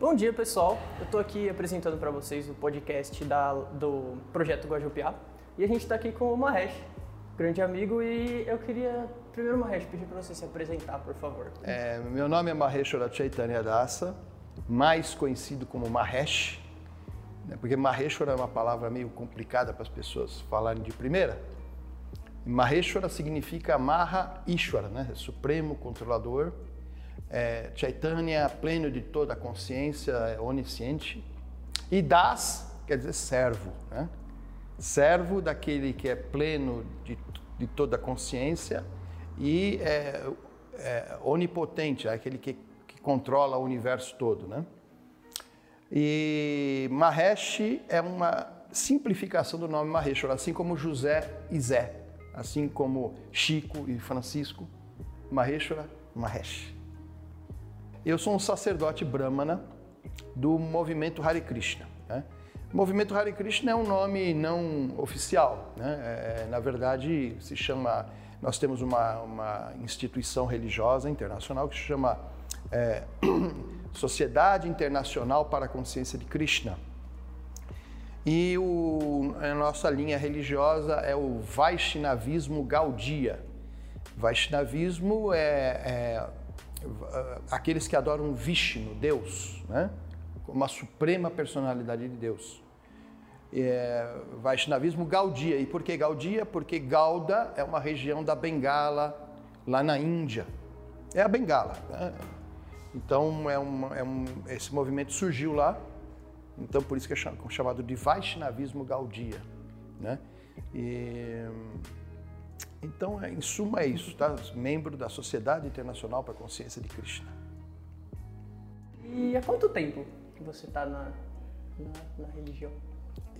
Bom dia, pessoal. Eu estou aqui apresentando para vocês o podcast da, do Projeto Guajupiá. E a gente está aqui com o Mahesh, grande amigo, e eu queria, primeiro, Mahesh, pedir para você se apresentar, por favor. É, meu nome é Maheshwara Chaitanya Dasa, mais conhecido como Mahesh, né, porque Maheshwara é uma palavra meio complicada para as pessoas falarem de primeira. Maheshwara significa Maha Ishwara, né? Supremo Controlador. É, Chaitanya, pleno de toda a consciência, é onisciente. E Das quer dizer servo, né? Servo daquele que é pleno de, de toda a consciência e é, é onipotente, é aquele que, que controla o universo todo, né? E Mahesh é uma simplificação do nome Maheshwara, assim como José e Zé assim como Chico e Francisco, Maheshwara, Mahesh. Eu sou um sacerdote brahmana do movimento Hare Krishna. Né? O movimento Hare Krishna é um nome não oficial. Né? É, na verdade, se chama. Nós temos uma, uma instituição religiosa internacional que se chama é, Sociedade Internacional para a Consciência de Krishna. E o, a nossa linha religiosa é o Vaishnavismo Gaudia. Vaishnavismo é, é, aqueles que adoram Vishnu, Deus, né? como a suprema personalidade de Deus. É, Vaishnavismo Gaudia. E por que Gaudia? Porque Gauda é uma região da Bengala, lá na Índia. É a Bengala. Né? Então, é, uma, é um, esse movimento surgiu lá então, por isso que é chamado de Vaishnavismo Gaudia. Né? E, então, é, em suma, é isso, tá? Membro da Sociedade Internacional para a Consciência de Krishna. E há quanto tempo que você está na, na, na, religião?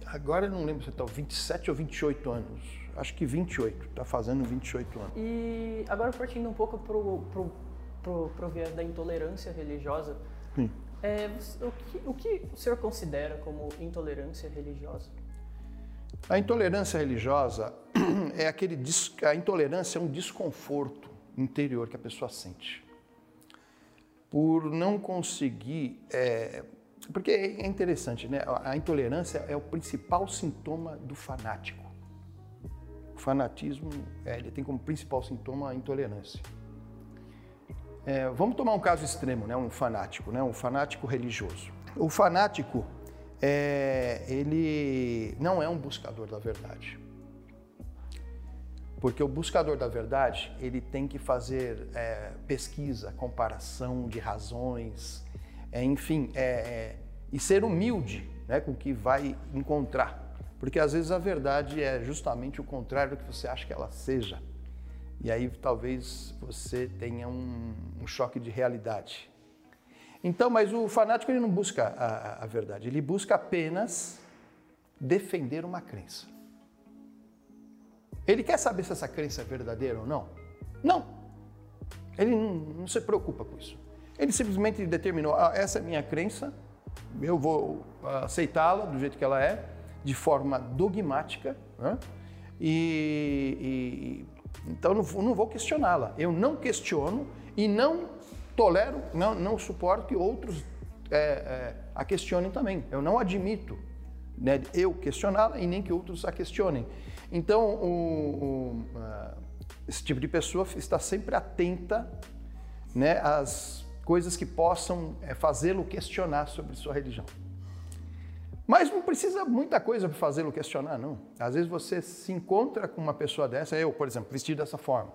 Agora eu não lembro se está 27 ou 28 anos. Acho que 28, está fazendo 28 anos. E agora partindo um pouco para o viés da intolerância religiosa, Sim. É, o, que, o que o senhor considera como intolerância religiosa? A intolerância religiosa é aquele a intolerância é um desconforto interior que a pessoa sente por não conseguir é, porque é interessante, né? A intolerância é o principal sintoma do fanático. O fanatismo é, ele tem como principal sintoma a intolerância. É, vamos tomar um caso extremo, né? um fanático, né? um fanático religioso. O fanático, é, ele não é um buscador da verdade. Porque o buscador da verdade, ele tem que fazer é, pesquisa, comparação de razões, é, enfim, é, é, e ser humilde né, com o que vai encontrar. Porque às vezes a verdade é justamente o contrário do que você acha que ela seja. E aí talvez você tenha um, um choque de realidade. Então, mas o fanático ele não busca a, a, verdade, ele busca apenas defender uma crença. Ele quer saber se essa crença é verdadeira ou não? Não. Ele não, não se preocupa com isso. Ele simplesmente determinou: ah, essa é minha crença, eu vou aceitá-la do jeito que ela é, de forma dogmática, né? e, e então não, não vou questioná-la. Eu não questiono e não tolero, não, não suporto que outros é, é, a questionem também. Eu não admito né, eu questioná-la e nem que outros a questionem. Então, o, o, uh, esse tipo de pessoa está sempre atenta né, às coisas que possam é, fazê-lo questionar sobre sua religião. Mas não precisa muita coisa para fazê-lo questionar, não. Às vezes você se encontra com uma pessoa dessa, eu, por exemplo, vestido dessa forma,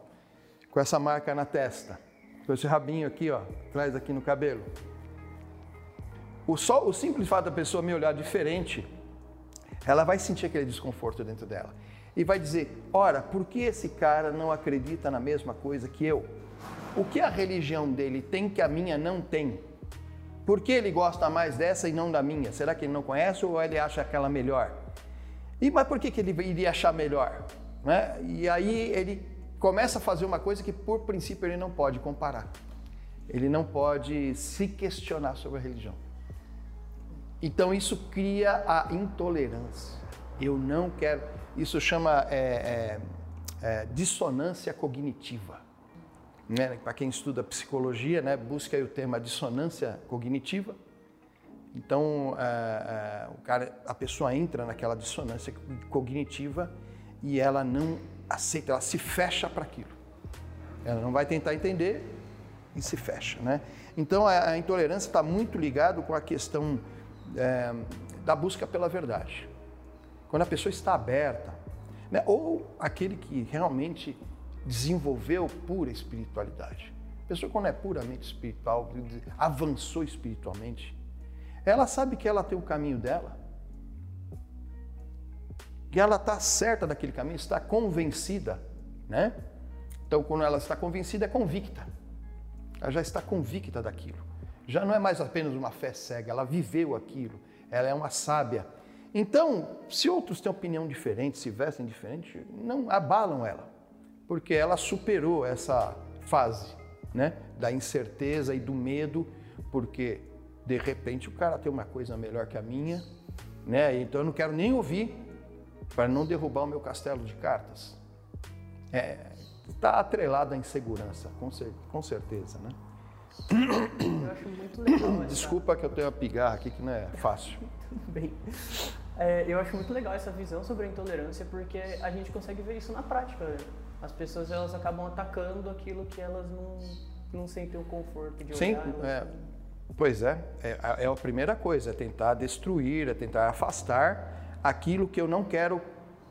com essa marca na testa, com esse rabinho aqui, ó, atrás aqui no cabelo. O, só, o simples fato da pessoa me olhar diferente, ela vai sentir aquele desconforto dentro dela. E vai dizer: ora, por que esse cara não acredita na mesma coisa que eu? O que a religião dele tem que a minha não tem? Por que ele gosta mais dessa e não da minha? Será que ele não conhece ou ele acha aquela melhor? E mas por que, que ele iria achar melhor? Né? E aí ele começa a fazer uma coisa que por princípio ele não pode comparar. Ele não pode se questionar sobre a religião. Então isso cria a intolerância. Eu não quero. Isso chama é, é, é, dissonância cognitiva né, para quem estuda psicologia, né, busca o tema dissonância cognitiva. Então, é, é, o cara, a pessoa entra naquela dissonância cognitiva e ela não aceita, ela se fecha para aquilo. Ela não vai tentar entender e se fecha, né? Então, a, a intolerância está muito ligado com a questão é, da busca pela verdade. Quando a pessoa está aberta, né? ou aquele que realmente desenvolveu pura espiritualidade. A pessoa quando é puramente espiritual, avançou espiritualmente, ela sabe que ela tem o caminho dela, que ela está certa daquele caminho, está convencida, né? Então, quando ela está convencida, é convicta. Ela já está convicta daquilo. Já não é mais apenas uma fé cega, ela viveu aquilo, ela é uma sábia. Então, se outros têm opinião diferente, se vestem diferente, não abalam ela, porque ela superou essa fase né, da incerteza e do medo, porque de repente o cara tem uma coisa melhor que a minha, né, então eu não quero nem ouvir para não derrubar o meu castelo de cartas. É, está atrelado à insegurança, com, cer com certeza, né? Eu acho muito legal. Desculpa que eu tenho a pigarra aqui que não é fácil. Tudo bem. É, eu acho muito legal essa visão sobre a intolerância porque a gente consegue ver isso na prática. Né? As pessoas elas acabam atacando aquilo que elas não, não sentem o conforto de Sim, olhar. É, pois é, é, é a primeira coisa, é tentar destruir, é tentar afastar aquilo que eu não quero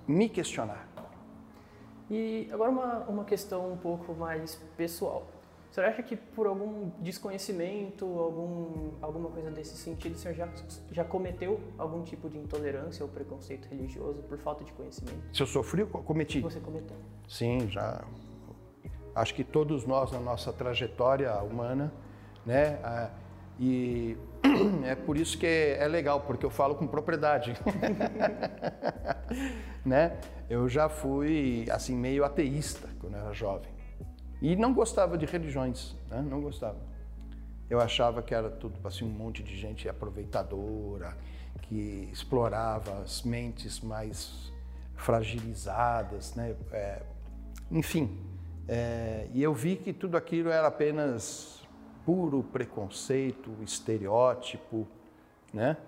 me questionar. E agora uma, uma questão um pouco mais pessoal. Você acha que por algum desconhecimento, algum, alguma coisa desse sentido, você já, já cometeu algum tipo de intolerância ou preconceito religioso por falta de conhecimento? Se eu sofri, cometi. Você cometeu? Sim, já. Acho que todos nós na nossa trajetória humana, né? Ah, e é por isso que é legal, porque eu falo com propriedade. né? Eu já fui assim meio ateísta quando era jovem. E não gostava de religiões, né? não gostava. Eu achava que era tudo assim, um monte de gente aproveitadora, que explorava as mentes mais fragilizadas, né? É, enfim. É, e eu vi que tudo aquilo era apenas puro preconceito, estereótipo, né?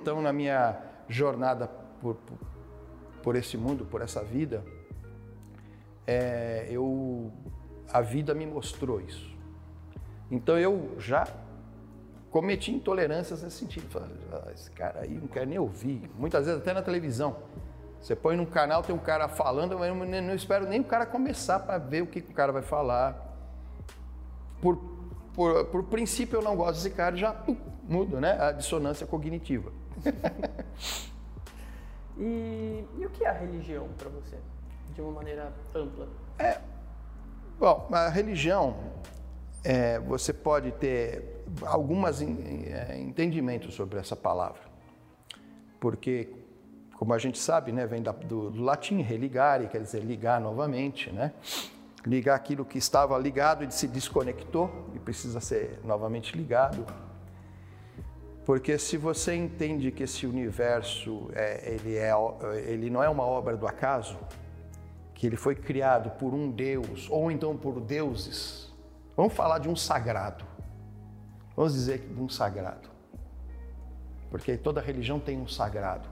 Então, na minha jornada por, por, por esse mundo, por essa vida, é, eu, a vida me mostrou isso. Então eu já cometi intolerâncias nesse sentido. Falei, ah, esse cara aí não quer nem ouvir. Muitas vezes até na televisão. Você põe num canal, tem um cara falando, mas eu não espero nem o cara começar para ver o que o cara vai falar. Por, por, por princípio eu não gosto desse cara, já mudo, né? A dissonância cognitiva. e, e o que é a religião para você? De uma maneira ampla? É, bom, a religião, é, você pode ter alguns é, entendimentos sobre essa palavra, porque, como a gente sabe, né, vem da, do, do, latim religare, quer dizer ligar novamente, né? Ligar aquilo que estava ligado e se desconectou e precisa ser novamente ligado. Porque se você entende que esse universo é, ele, é, ele não é uma obra do acaso, que ele foi criado por um Deus ou então por deuses. Vamos falar de um sagrado. Vamos dizer de um sagrado. Porque toda religião tem um sagrado,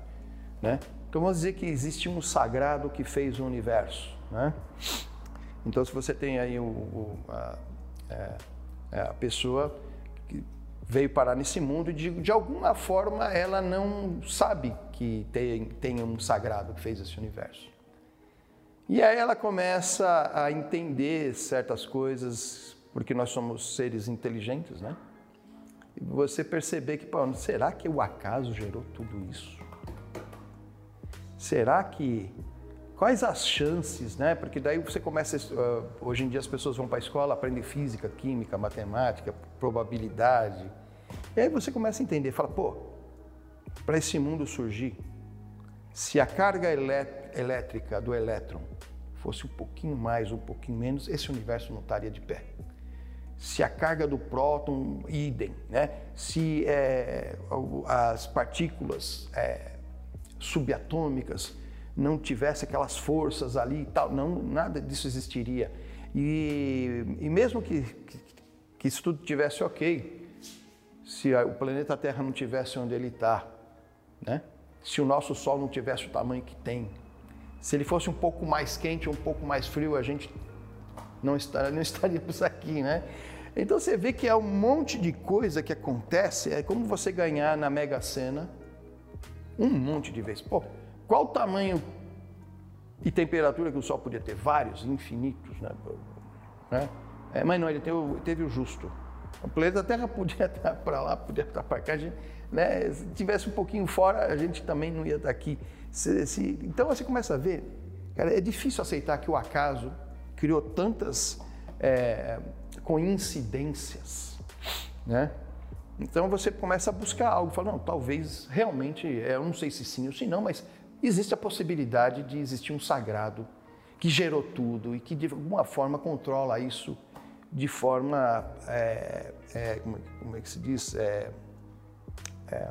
né? Então vamos dizer que existe um sagrado que fez o universo, né? Então se você tem aí o, o a, é, é a, pessoa que veio parar nesse mundo e de, de alguma forma ela não sabe que tem, tem um sagrado que fez esse universo. E aí ela começa a entender certas coisas, porque nós somos seres inteligentes, né? E você perceber que, pô, será que o acaso gerou tudo isso? Será que quais as chances, né? Porque daí você começa, uh, hoje em dia as pessoas vão para a escola, aprendem física, química, matemática, probabilidade. E aí você começa a entender, fala, pô, para esse mundo surgir, se a carga elétrica do elétron fosse um pouquinho mais, um pouquinho menos, esse universo não estaria de pé. Se a carga do próton, idem, né? Se é, as partículas é, subatômicas não tivesse aquelas forças ali e tal, não, nada disso existiria. E, e mesmo que, que, que isso tudo tivesse ok, se o planeta Terra não tivesse onde ele está, né? se o nosso Sol não tivesse o tamanho que tem, se ele fosse um pouco mais quente ou um pouco mais frio, a gente não, estaria, não estaríamos aqui, né? Então você vê que é um monte de coisa que acontece, é como você ganhar na Mega Sena um monte de vezes. Pô, qual o tamanho e temperatura que o Sol podia ter? Vários, infinitos, né? né? É, mas não, ele teve, teve o justo. O planeta Terra podia estar para lá, podia estar para cá. Gente, né? Se tivesse um pouquinho fora, a gente também não ia estar aqui. Se, se... Então você começa a ver, cara, é difícil aceitar que o acaso criou tantas é, coincidências, né? Então você começa a buscar algo, fala, não, talvez realmente, é, eu não sei se sim ou se não, mas existe a possibilidade de existir um sagrado que gerou tudo e que de alguma forma controla isso de forma, é, é, como, como, é que se diz, é, é,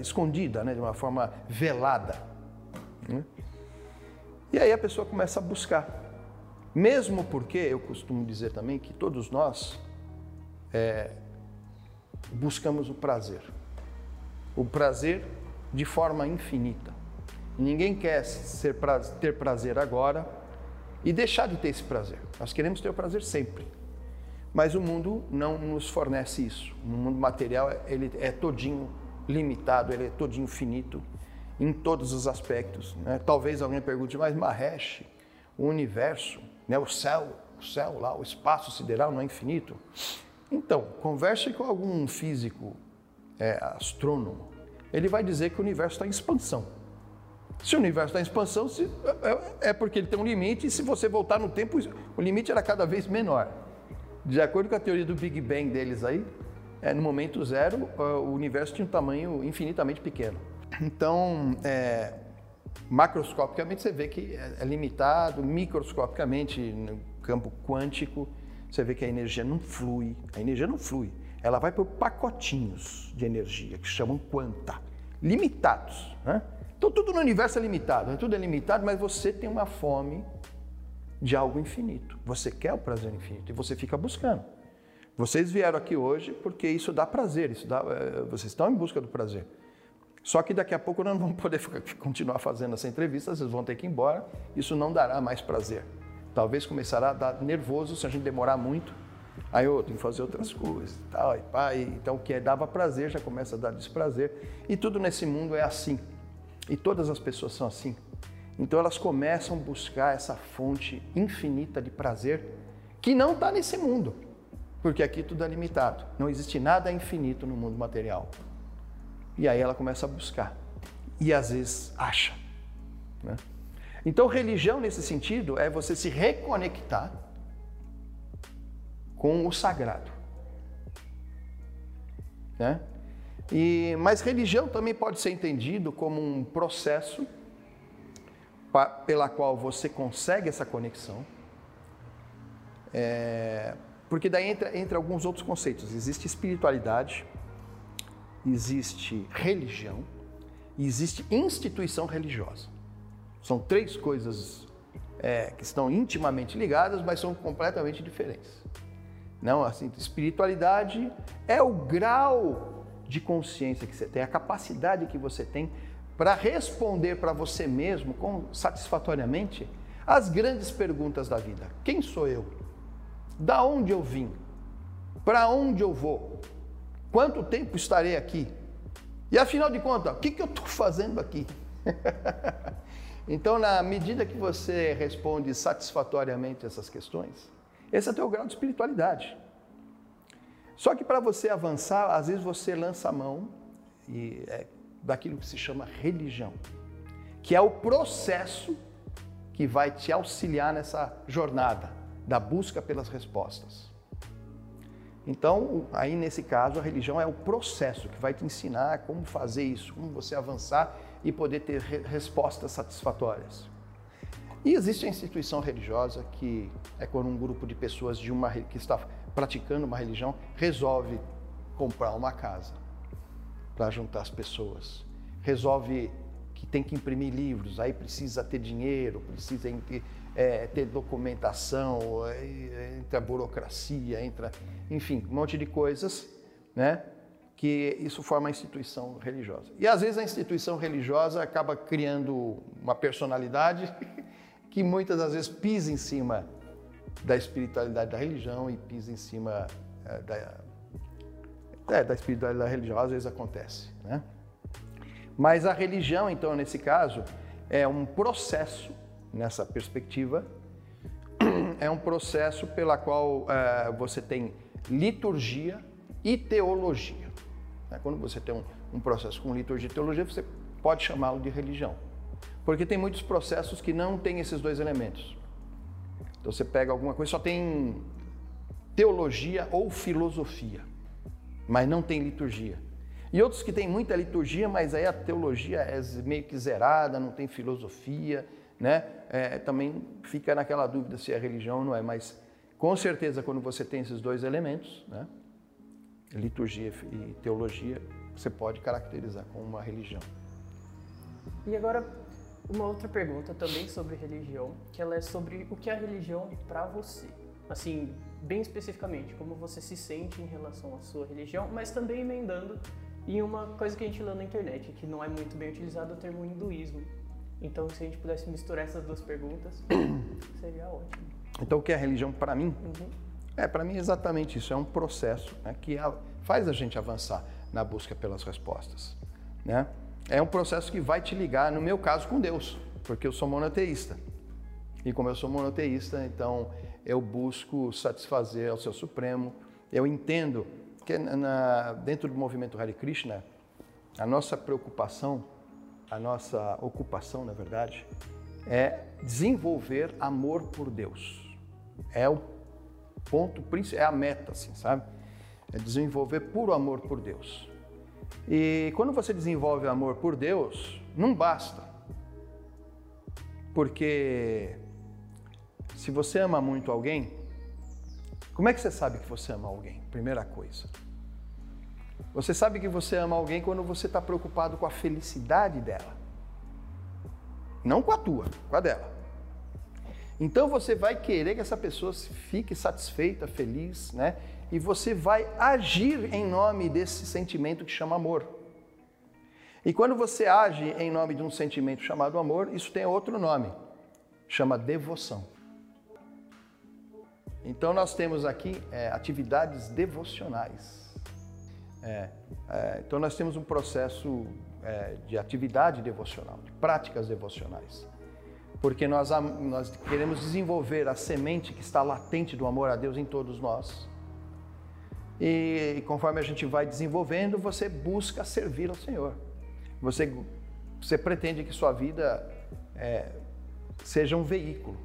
escondida, né? de uma forma velada. Né? E aí a pessoa começa a buscar. Mesmo porque eu costumo dizer também que todos nós é, buscamos o prazer. O prazer de forma infinita. Ninguém quer ser, ter prazer agora e deixar de ter esse prazer. Nós queremos ter o prazer sempre. Mas o mundo não nos fornece isso. O mundo material ele é todinho limitado, ele é todinho finito em todos os aspectos. Né? Talvez alguém pergunte, mas Mahesh, o universo, né? o céu, o céu lá, o espaço sideral não é infinito? Então, converse com algum físico é, astrônomo, ele vai dizer que o universo está em expansão. Se o universo está em expansão, se, é, é porque ele tem um limite, e se você voltar no tempo, o limite era cada vez menor. De acordo com a teoria do Big Bang deles aí, é, no momento zero, o universo tinha um tamanho infinitamente pequeno. Então, é, macroscopicamente você vê que é, é limitado, microscopicamente, no campo quântico, você vê que a energia não flui. A energia não flui. Ela vai por pacotinhos de energia, que chamam quanta, limitados. Né? Então tudo no universo é limitado, tudo é limitado, mas você tem uma fome de algo infinito. Você quer o prazer infinito e você fica buscando. Vocês vieram aqui hoje porque isso dá prazer, isso dá, é, vocês estão em busca do prazer. Só que daqui a pouco nós não vamos poder continuar fazendo essa entrevista, vocês vão ter que ir embora, isso não dará mais prazer. Talvez começará a dar nervoso se a gente demorar muito. Aí eu tenho que fazer outras coisas e tal, e e, então o que dava prazer já começa a dar desprazer. E tudo nesse mundo é assim. E todas as pessoas são assim. Então elas começam a buscar essa fonte infinita de prazer que não está nesse mundo, porque aqui tudo é limitado. Não existe nada infinito no mundo material. E aí ela começa a buscar. E às vezes acha. Né? Então, religião, nesse sentido, é você se reconectar com o sagrado. Né? E, mas religião também pode ser entendido como um processo pela qual você consegue essa conexão. É, porque daí entra, entra alguns outros conceitos. Existe espiritualidade, existe religião e existe instituição religiosa. São três coisas é, que estão intimamente ligadas, mas são completamente diferentes. Não, assim, espiritualidade é o grau de consciência que você tem, a capacidade que você tem para responder para você mesmo com, satisfatoriamente as grandes perguntas da vida. Quem sou eu? Da onde eu vim? Para onde eu vou? Quanto tempo estarei aqui? E afinal de contas, o que, que eu estou fazendo aqui? Então, na medida que você responde satisfatoriamente essas questões, esse é o teu grau de espiritualidade. Só que para você avançar, às vezes você lança a mão e é daquilo que se chama religião, que é o processo que vai te auxiliar nessa jornada da busca pelas respostas. Então, aí nesse caso, a religião é o processo que vai te ensinar como fazer isso, como você avançar e poder ter respostas satisfatórias. E existe a instituição religiosa que é quando um grupo de pessoas de uma que está praticando uma religião resolve comprar uma casa para juntar as pessoas, resolve que tem que imprimir livros, aí precisa ter dinheiro, precisa ter, é, ter documentação, é, entra burocracia, entra, enfim, um monte de coisas, né? Que isso forma a instituição religiosa. E às vezes a instituição religiosa acaba criando uma personalidade que muitas das vezes pisa em cima da espiritualidade da religião e pisa em cima é, da, é, da espiritualidade religiosa, às vezes acontece, né? Mas a religião, então, nesse caso, é um processo, nessa perspectiva, é um processo pela qual é, você tem liturgia e teologia. Né? Quando você tem um, um processo com liturgia e teologia, você pode chamá-lo de religião. Porque tem muitos processos que não têm esses dois elementos. Então você pega alguma coisa, só tem teologia ou filosofia, mas não tem liturgia. E outros que têm muita liturgia, mas aí a teologia é meio que zerada, não tem filosofia, né? É, também fica naquela dúvida se é religião ou não é, mas com certeza quando você tem esses dois elementos, né? liturgia e teologia, você pode caracterizar como uma religião. E agora uma outra pergunta também sobre religião, que ela é sobre o que é religião para você. Assim, bem especificamente, como você se sente em relação à sua religião, mas também emendando em uma coisa que a gente lê na internet, que não é muito bem utilizado o termo hinduísmo. Então, se a gente pudesse misturar essas duas perguntas, seria ótimo. Então, o que é religião para mim? Uhum. É, para mim é exatamente isso. É um processo né, que faz a gente avançar na busca pelas respostas. Né? É um processo que vai te ligar, no meu caso, com Deus, porque eu sou monoteísta. E como eu sou monoteísta, então eu busco satisfazer ao Seu Supremo. Eu entendo que na, dentro do movimento Hare Krishna, a nossa preocupação, a nossa ocupação, na verdade, é desenvolver amor por Deus. É o ponto principal, é a meta, assim, sabe? É desenvolver puro amor por Deus. E quando você desenvolve amor por Deus, não basta. Porque se você ama muito alguém, como é que você sabe que você ama alguém? Primeira coisa. Você sabe que você ama alguém quando você está preocupado com a felicidade dela. Não com a tua, com a dela. Então você vai querer que essa pessoa fique satisfeita, feliz, né? E você vai agir em nome desse sentimento que chama amor. E quando você age em nome de um sentimento chamado amor, isso tem outro nome, chama devoção. Então nós temos aqui é, atividades devocionais. É, é, então nós temos um processo é, de atividade devocional, de práticas devocionais. Porque nós, nós queremos desenvolver a semente que está latente do amor a Deus em todos nós. E conforme a gente vai desenvolvendo, você busca servir ao Senhor. Você, você pretende que sua vida é, seja um veículo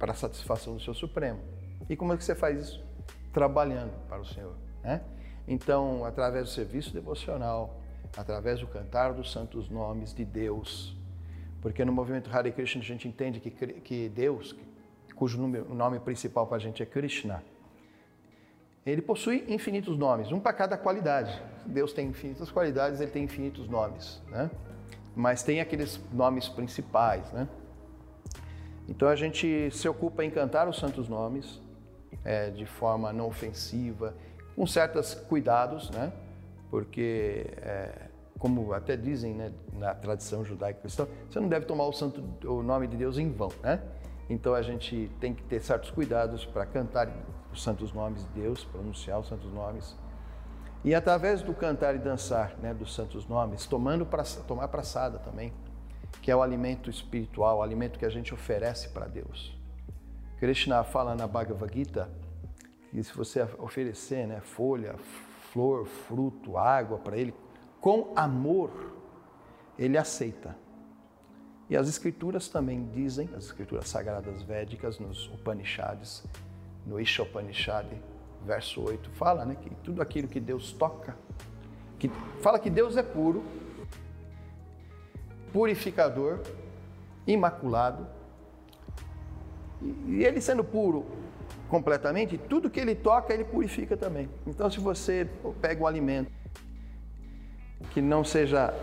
para a satisfação do seu Supremo. E como é que você faz isso? Trabalhando para o Senhor. Né? Então, através do serviço devocional, através do cantar dos santos nomes de Deus, porque no movimento Hare Krishna a gente entende que, que Deus, cujo nome, nome principal para a gente é Krishna, ele possui infinitos nomes, um para cada qualidade. Deus tem infinitas qualidades, ele tem infinitos nomes, né? Mas tem aqueles nomes principais, né? Então a gente se ocupa em cantar os santos nomes, é, de forma não ofensiva, com certos cuidados, né? Porque, é, como até dizem né, na tradição judaico-cristã, você não deve tomar o, santo, o nome de Deus em vão, né? Então a gente tem que ter certos cuidados para cantar os santos nomes de Deus, pronunciar os santos nomes. E através do cantar e dançar né, dos santos nomes, tomando pra, tomar praçada também, que é o alimento espiritual, o alimento que a gente oferece para Deus. Krishna fala na Bhagavad Gita que se você oferecer né, folha, flor, fruto, água para ele, com amor, ele aceita. E as escrituras também dizem, as escrituras sagradas védicas, nos Upanishads, no Ishopanishad, verso 8, fala né, que tudo aquilo que Deus toca, que fala que Deus é puro, purificador, imaculado, e ele sendo puro completamente, tudo que ele toca, ele purifica também. Então, se você pega um alimento que não seja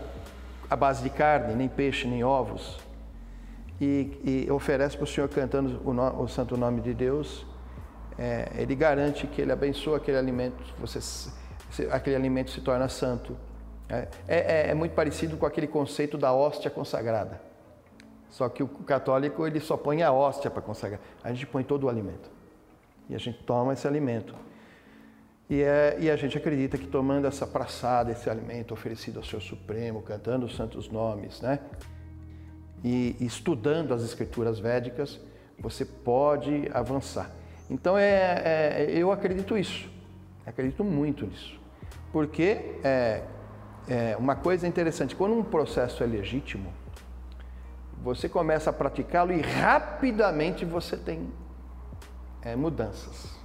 a base de carne, nem peixe, nem ovos. E, e oferece para o Senhor cantando o, no, o, santo nome de Deus. É, ele garante que ele abençoa aquele alimento, você, aquele alimento se torna santo. É, é, é muito parecido com aquele conceito da hóstia consagrada. Só que o católico ele só põe a hóstia para consagrar. A gente põe todo o alimento. E a gente toma esse alimento. E, é, e, a gente acredita que tomando essa praçada, esse alimento oferecido ao Senhor Supremo, cantando os santos nomes, né? E, estudando as escrituras védicas, você pode avançar. Então é, é, eu acredito isso, acredito muito nisso. Porque é, é uma coisa interessante, quando um processo é legítimo, você começa a praticá-lo e rapidamente você tem é, mudanças.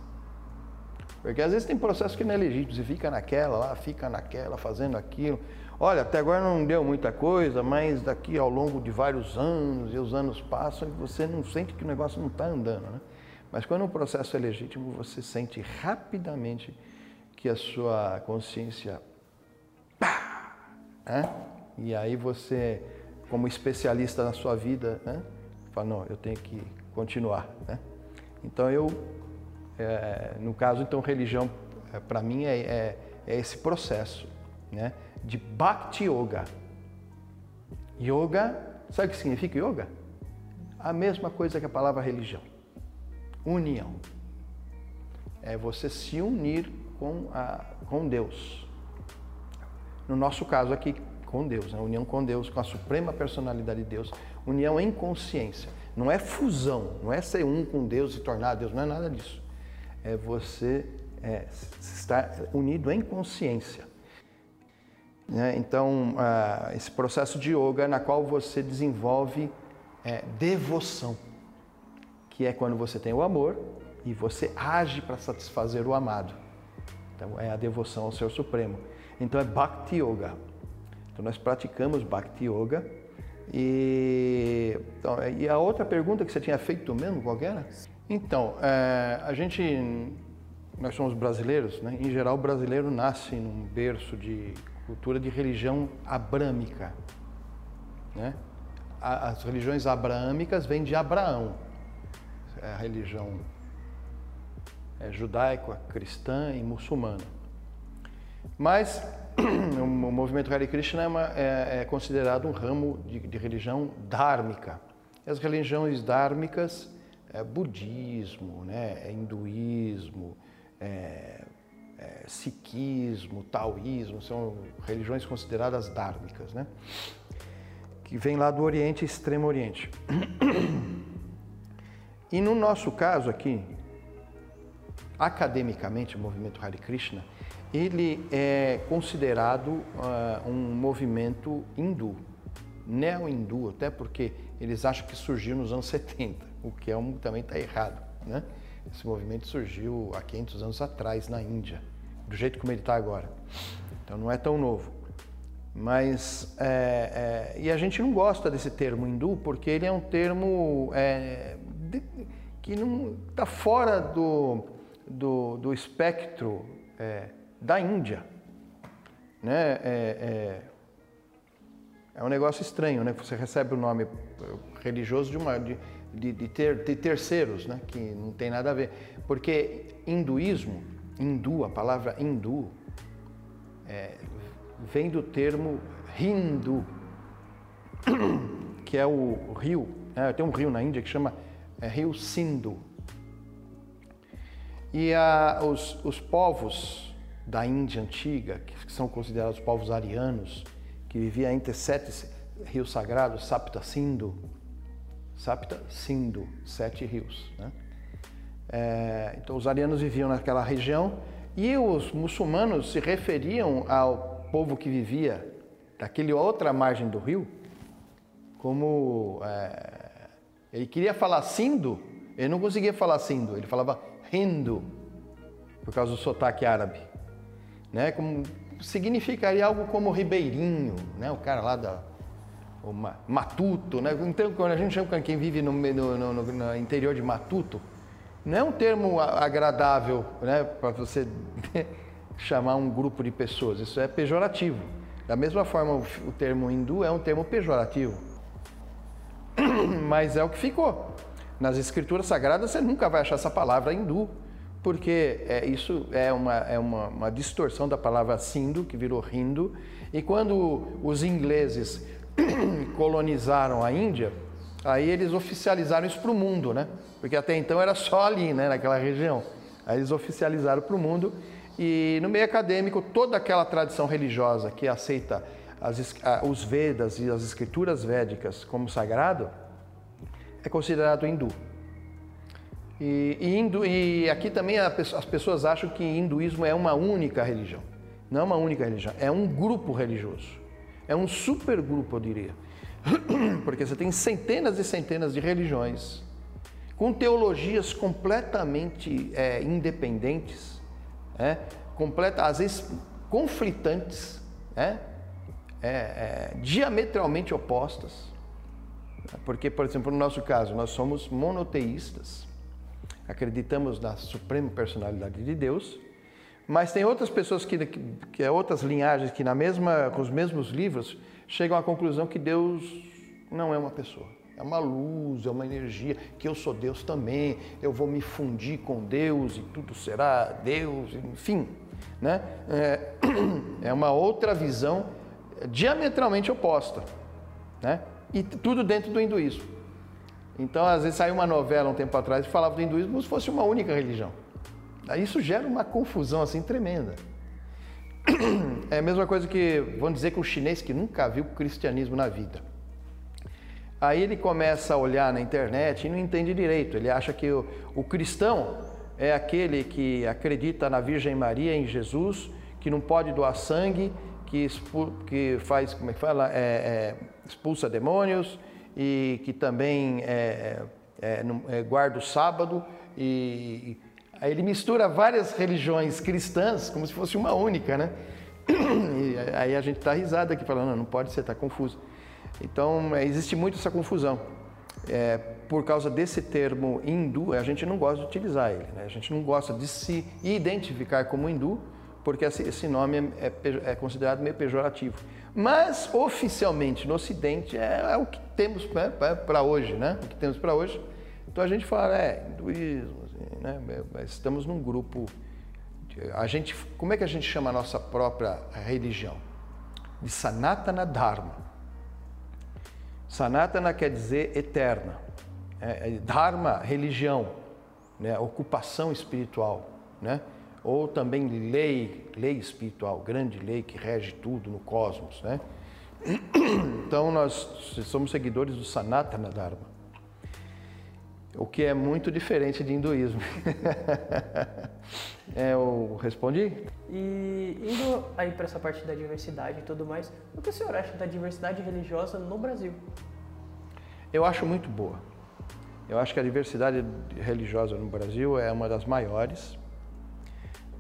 Porque às vezes tem processo que não é legítimo, você fica naquela lá, fica naquela, fazendo aquilo. Olha, até agora não deu muita coisa, mas daqui ao longo de vários anos, e os anos passam, e você não sente que o negócio não está andando. Né? Mas quando o processo é legítimo, você sente rapidamente que a sua consciência. Pá, né? E aí você como especialista na sua vida, né? Fala, não, eu tenho que continuar, né? Então eu, é, no caso, então religião é, para mim é, é, é, esse processo, né? De Bhakti Yoga. Yoga, sabe o que significa yoga? A mesma coisa que a palavra religião. União. É você se unir com, a, com Deus. No nosso caso aqui, com Deus, né? união com Deus, com a suprema personalidade de Deus, união em consciência. Não é fusão, não é ser um com Deus e tornar Deus, não é nada disso. É você é, estar unido em consciência. Né? Então, esse processo de yoga na qual você desenvolve é, devoção, que é quando você tem o amor e você age para satisfazer o amado. Então, é a devoção ao Ser Supremo. Então, é Bhakti Yoga. Então nós praticamos Bhakti Yoga. E, então, e a outra pergunta que você tinha feito mesmo, qual era? Então, é, a gente, nós somos brasileiros, né? em geral o brasileiro nasce num berço de cultura de religião abrâmica. Né? As religiões abraâmicas vêm de Abraão, é a religião é, judaica, cristã e muçulmana. Mas o movimento Hare Krishna é, uma, é, é considerado um ramo de, de, religião dármica. As religiões dármicas é budismo, né, é hinduísmo, é, é, sikhismo, taoísmo, são religiões consideradas dármicas, né, que vêm lá do Oriente e Extremo Oriente. E no nosso caso aqui, academicamente, o movimento Hare Krishna ele é considerado uh, um movimento hindu, neo-hindu, até porque eles acham que surgiu nos anos 70, o que é um, também está errado. Né? Esse movimento surgiu há 500 anos atrás na Índia, do jeito como ele está agora. Então não é tão novo. Mas, é, é, e a gente não gosta desse termo hindu porque ele é um termo é, de, que não está fora do, do, do espectro é, da Índia. Né? É, é, é, um negócio estranho, né? Você recebe o nome religioso de, uma, de, de, de, ter, de terceiros, né? Que não tem nada a ver. Porque hinduísmo, hindu, a palavra hindu, é, vem do termo hindu, que é o rio. Né? Tem um rio na Índia que chama é, Rio Sindhu. E a, os, os povos da Índia antiga, que são considerados povos arianos, que viviam entre sete rios sagrados, Sapta Sindhu, Sapta Sindhu, sete rios. Né? É, então os arianos viviam naquela região e os muçulmanos se referiam ao povo que vivia daquele outra margem do rio como é, ele queria falar Sindhu, ele não conseguia falar Sindhu, ele falava Hindu por causa do sotaque árabe né? Como significaria algo como ribeirinho, né? O cara lá da o Matuto, né? Então, quando a gente chama quem vive no, no, no, no interior de Matuto, não é um termo agradável, né? Para você chamar um grupo de pessoas. Isso é pejorativo. Da mesma forma, o termo hindu é um termo pejorativo, mas é o que ficou. Nas escrituras sagradas você nunca vai achar essa palavra hindu, porque é, isso é, uma, é uma, uma distorção da palavra sindu, que virou hindu, e quando os ingleses colonizaram a Índia, aí eles oficializaram isso para o mundo, né? Porque até então era só ali, né, naquela região. Aí eles oficializaram para o mundo e no meio acadêmico toda aquela tradição religiosa que aceita as, os Vedas e as escrituras védicas como sagrado é considerado hindu. E, e, hindu, e aqui também as pessoas acham que hinduísmo é uma única religião. Não é uma única religião, é um grupo religioso. É um supergrupo, eu diria. Porque você tem centenas e centenas de religiões com teologias completamente é, independentes, é, completa, às vezes conflitantes, é, é, é diametralmente opostas. Porque, por exemplo, no nosso caso, nós somos monoteístas, acreditamos na suprema personalidade de Deus, mas tem outras pessoas que, que é outras linhagens que na mesma, com os mesmos livros chegam à conclusão que Deus não é uma pessoa. É uma luz, é uma energia, que eu sou Deus também, eu vou me fundir com Deus e tudo será Deus, enfim. Né? É, é uma outra visão diametralmente oposta. Né? E tudo dentro do hinduísmo. Então, às vezes saiu uma novela um tempo atrás e falava do hinduísmo como se fosse uma única religião. Isso gera uma confusão assim tremenda. É a mesma coisa que, vamos dizer, que o chinês que nunca viu cristianismo na vida. Aí ele começa a olhar na internet e não entende direito. Ele acha que o, o cristão é aquele que acredita na Virgem Maria, em Jesus, que não pode doar sangue, que, que faz, como é que fala, é, é, expulsa demônios e que também é, é, é guarda o sábado e Aí ele mistura várias religiões cristãs como se fosse uma única, né? E aí a gente está risada aqui falando, não, não pode ser, está confuso. Então existe muito essa confusão. É, por causa desse termo hindu, a gente não gosta de utilizar ele, né? a gente não gosta de se identificar como hindu, porque esse nome é, é, é considerado meio pejorativo. Mas oficialmente no Ocidente é, é o que temos né, para hoje, né? O que temos para hoje. Então a gente fala, é, hinduísmo, né? Estamos num grupo. A gente, como é que a gente chama a nossa própria religião? De Sanatana Dharma. Sanatana quer dizer eterna. É, é, dharma, religião, né? ocupação espiritual, né? Ou também lei, lei espiritual, grande lei que rege tudo no cosmos. Né? Então nós somos seguidores do Sanatana Dharma o que é muito diferente de hinduísmo. é, eu respondi? E indo aí para essa parte da diversidade e tudo mais, o que o senhor acha da diversidade religiosa no Brasil? Eu acho muito boa. Eu acho que a diversidade religiosa no Brasil é uma das maiores.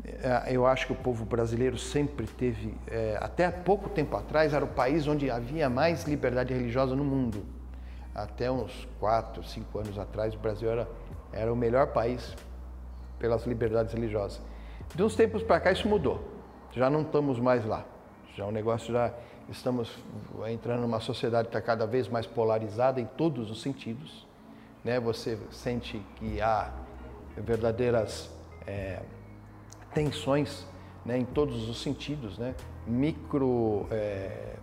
É, eu acho que o povo brasileiro sempre teve, é, até pouco tempo atrás, era o país onde havia mais liberdade religiosa no mundo até uns 4, 5 anos atrás, o Brasil era, era o melhor país pelas liberdades religiosas. De uns tempos para cá isso mudou. Já não estamos mais lá. Já o negócio já estamos entrando numa sociedade que está cada vez mais polarizada em todos os sentidos. Né? Você sente que há verdadeiras é, tensões né? em todos os sentidos, né? Micro, é,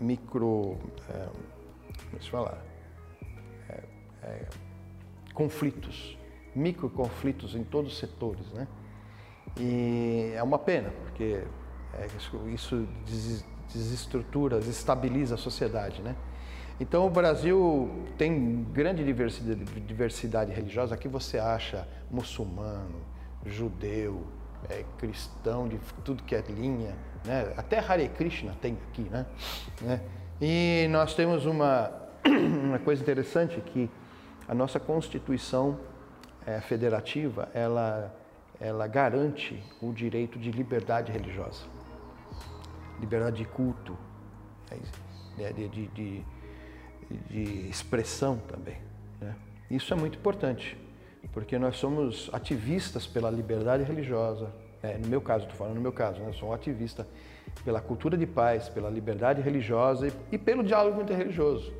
micro é, deixa eu falar, é, é, conflitos, micro conflitos em todos os setores, né? E é uma pena, porque é, isso desestrutura, desestabiliza a sociedade, né? Então o Brasil tem grande diversidade, diversidade religiosa. Aqui você acha muçulmano, judeu, é, cristão de tudo que é linha, né? Até Hare Krishna tem aqui, né? né? E nós temos uma, uma coisa interessante que a nossa Constituição é, federativa, ela, ela garante o direito de liberdade religiosa, liberdade de culto, né, de, de, de, de expressão também. Né? Isso é muito importante, porque nós somos ativistas pela liberdade religiosa. É, no meu caso, estou falando no meu caso, né? eu sou um ativista pela cultura de paz, pela liberdade religiosa e, e pelo diálogo interreligioso.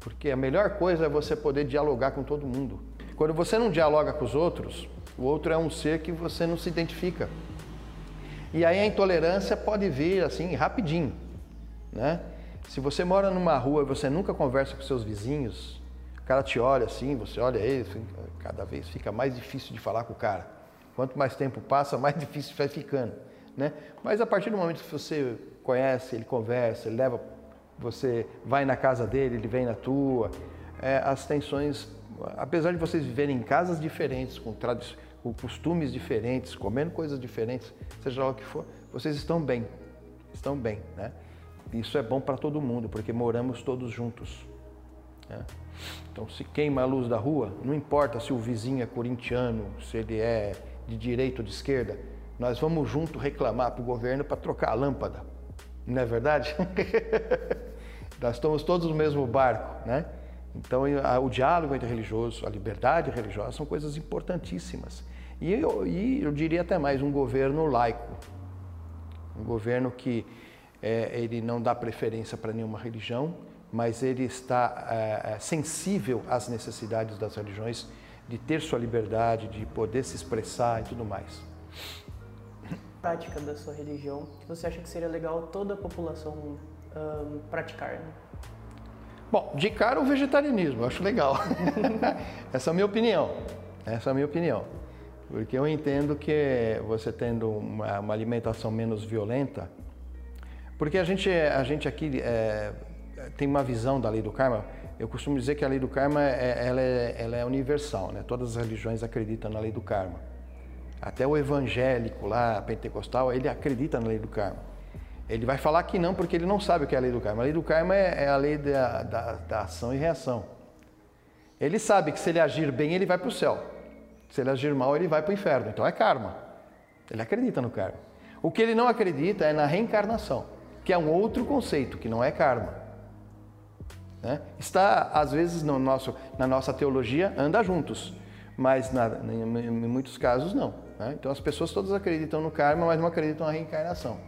Porque a melhor coisa é você poder dialogar com todo mundo. Quando você não dialoga com os outros, o outro é um ser que você não se identifica. E aí a intolerância pode vir assim rapidinho, né? Se você mora numa rua e você nunca conversa com seus vizinhos, cara te olha assim, você olha ele, assim, cada vez fica mais difícil de falar com o cara. Quanto mais tempo passa, mais difícil vai ficando, né? Mas a partir do momento que você conhece, ele conversa, ele leva, você vai na casa dele, ele vem na tua, é, as tensões, apesar de vocês viverem em casas diferentes, com, com costumes diferentes, comendo coisas diferentes, seja lá o que for, vocês estão bem, estão bem, né? Isso é bom para todo mundo, porque moramos todos juntos. Né? Então, se queima a luz da rua, não importa se o vizinho é corintiano, se ele é de direita ou de esquerda, nós vamos junto reclamar para o governo para trocar a lâmpada. Não é verdade? nós estamos todos no mesmo barco, né? Então, o diálogo interreligioso, a liberdade religiosa são coisas importantíssimas. E eu, e eu diria até mais, um governo laico. Um governo que é, ele não dá preferência para nenhuma religião, mas ele está é, sensível às necessidades das religiões de ter sua liberdade, de poder se expressar e tudo mais. Prática da sua religião que você acha que seria legal toda a população um, praticar? Né? Bom, de cara o vegetarianismo, eu acho legal. Essa é a minha opinião. Essa é a minha opinião. Porque eu entendo que você tendo uma, uma alimentação menos violenta, porque a gente, a gente aqui é, tem uma visão da lei do karma. Eu costumo dizer que a lei do karma é, ela é, ela é universal, né? Todas as religiões acreditam na lei do karma. Até o evangélico lá, pentecostal, ele acredita na lei do karma. Ele vai falar que não porque ele não sabe o que é a lei do karma. A lei do karma é, é a lei da, da, da ação e reação. Ele sabe que se ele agir bem, ele vai para o céu. Se ele agir mal, ele vai para o inferno. Então é karma. Ele acredita no karma. O que ele não acredita é na reencarnação que é um outro conceito, que não é karma. Né? Está, às vezes, no nosso, na nossa teologia, anda juntos, mas na, em, muitos casos não. Né? Então as pessoas todas acreditam no karma, mas não acreditam na reencarnação.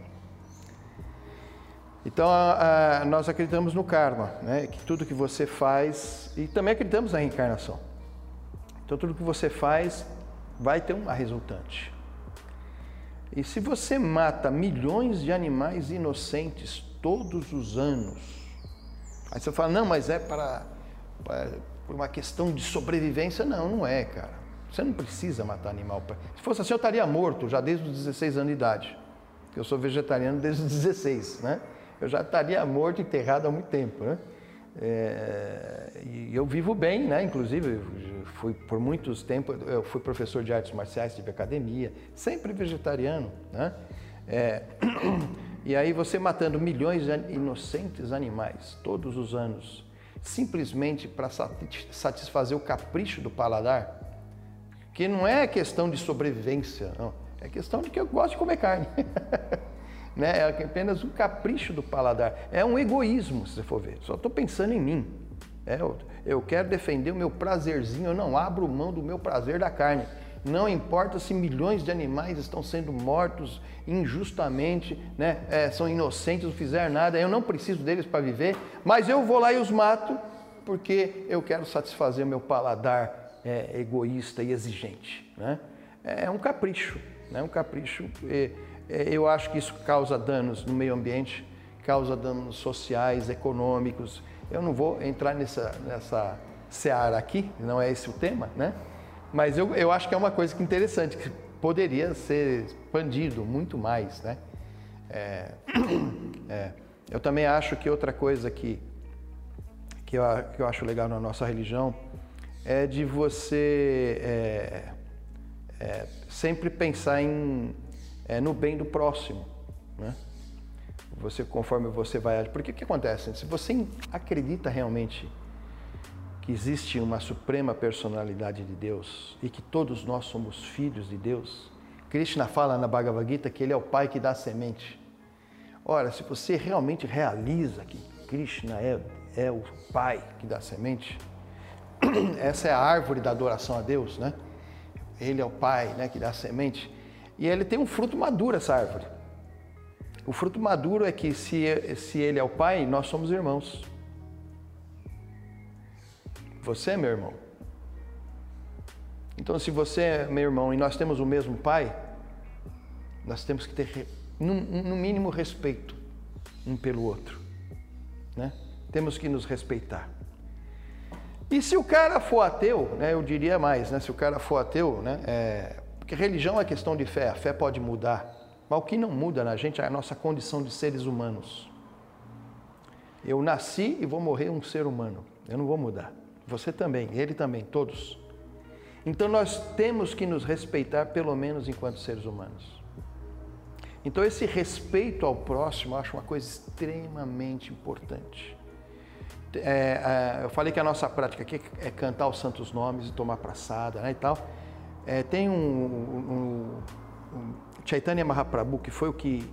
Então a, a, nós acreditamos no karma, né? que tudo que você faz, e também acreditamos na reencarnação. Então tudo que você faz vai ter uma resultante. E se você mata milhões de animais inocentes todos os anos, aí você fala, não, mas é para, para por uma questão de sobrevivência. Não, não é, cara. Você não precisa matar animal. Se fosse assim, eu estaria morto já desde os 16 anos de idade. Eu sou vegetariano desde os 16, né? Eu já estaria morto, enterrado há muito tempo, né? É, e eu vivo bem, né? Inclusive, fui por muitos tempos, eu fui professor de artes marciais, tive academia, sempre vegetariano, né? É, e aí você matando milhões de inocentes animais todos os anos, simplesmente para satisfazer o capricho do paladar, que não é questão de sobrevivência, não. É questão de que eu gosto de comer carne. né? é apenas um capricho do paladar. É um egoísmo, se você for ver. Só estou pensando em mim. É, eu, eu quero defender o meu prazerzinho, eu não abro mão do meu prazer da carne. Não importa se milhões de animais estão sendo mortos injustamente, né? É, são inocentes, não fizeram nada, eu não preciso deles para viver, mas eu vou lá e os mato porque eu quero satisfazer o meu paladar é, egoísta e exigente. Né? É um capricho, né? um capricho. É, eu acho que isso causa danos no meio ambiente, causa danos sociais, econômicos. Eu não vou entrar nessa, nessa seara aqui, não é esse o tema, né? Mas eu, eu acho que é uma coisa que interessante, que poderia ser expandido muito mais, né? É, é, eu também acho que outra coisa que, que, eu, que eu acho legal na nossa religião é de você é, é sempre pensar em é, no bem do próximo. Né? Você, conforme você vai. Porque o que acontece? Se você acredita realmente que existe uma suprema personalidade de Deus e que todos nós somos filhos de Deus, Krishna fala na Bhagavad Gita que ele é o pai que dá a semente. Ora, se você realmente realiza que Krishna é, é o pai que dá a semente, essa é a árvore da adoração a Deus, né? Ele é o pai né, que dá a semente. E ele tem um fruto maduro, essa árvore. O fruto maduro é que se, se ele é o pai, nós somos irmãos. Você é meu irmão. Então, se você é meu irmão e nós temos o mesmo pai, nós temos que ter, no, no mínimo, respeito um pelo outro. Né? Temos que nos respeitar. E se o cara for ateu, né, eu diria mais, né, se o cara for ateu, né, é, porque religião é questão de fé, a fé pode mudar, mas o que não muda na gente é a nossa condição de seres humanos. Eu nasci e vou morrer um ser humano, eu não vou mudar. Você também, ele também, todos. Então nós temos que nos respeitar, pelo menos enquanto seres humanos. Então, esse respeito ao próximo eu acho uma coisa extremamente importante. É, é, eu falei que a nossa prática aqui é cantar os santos nomes e tomar praçada né, e tal. É, tem um, um, um, Chaitanya Mahaprabhu, que foi o que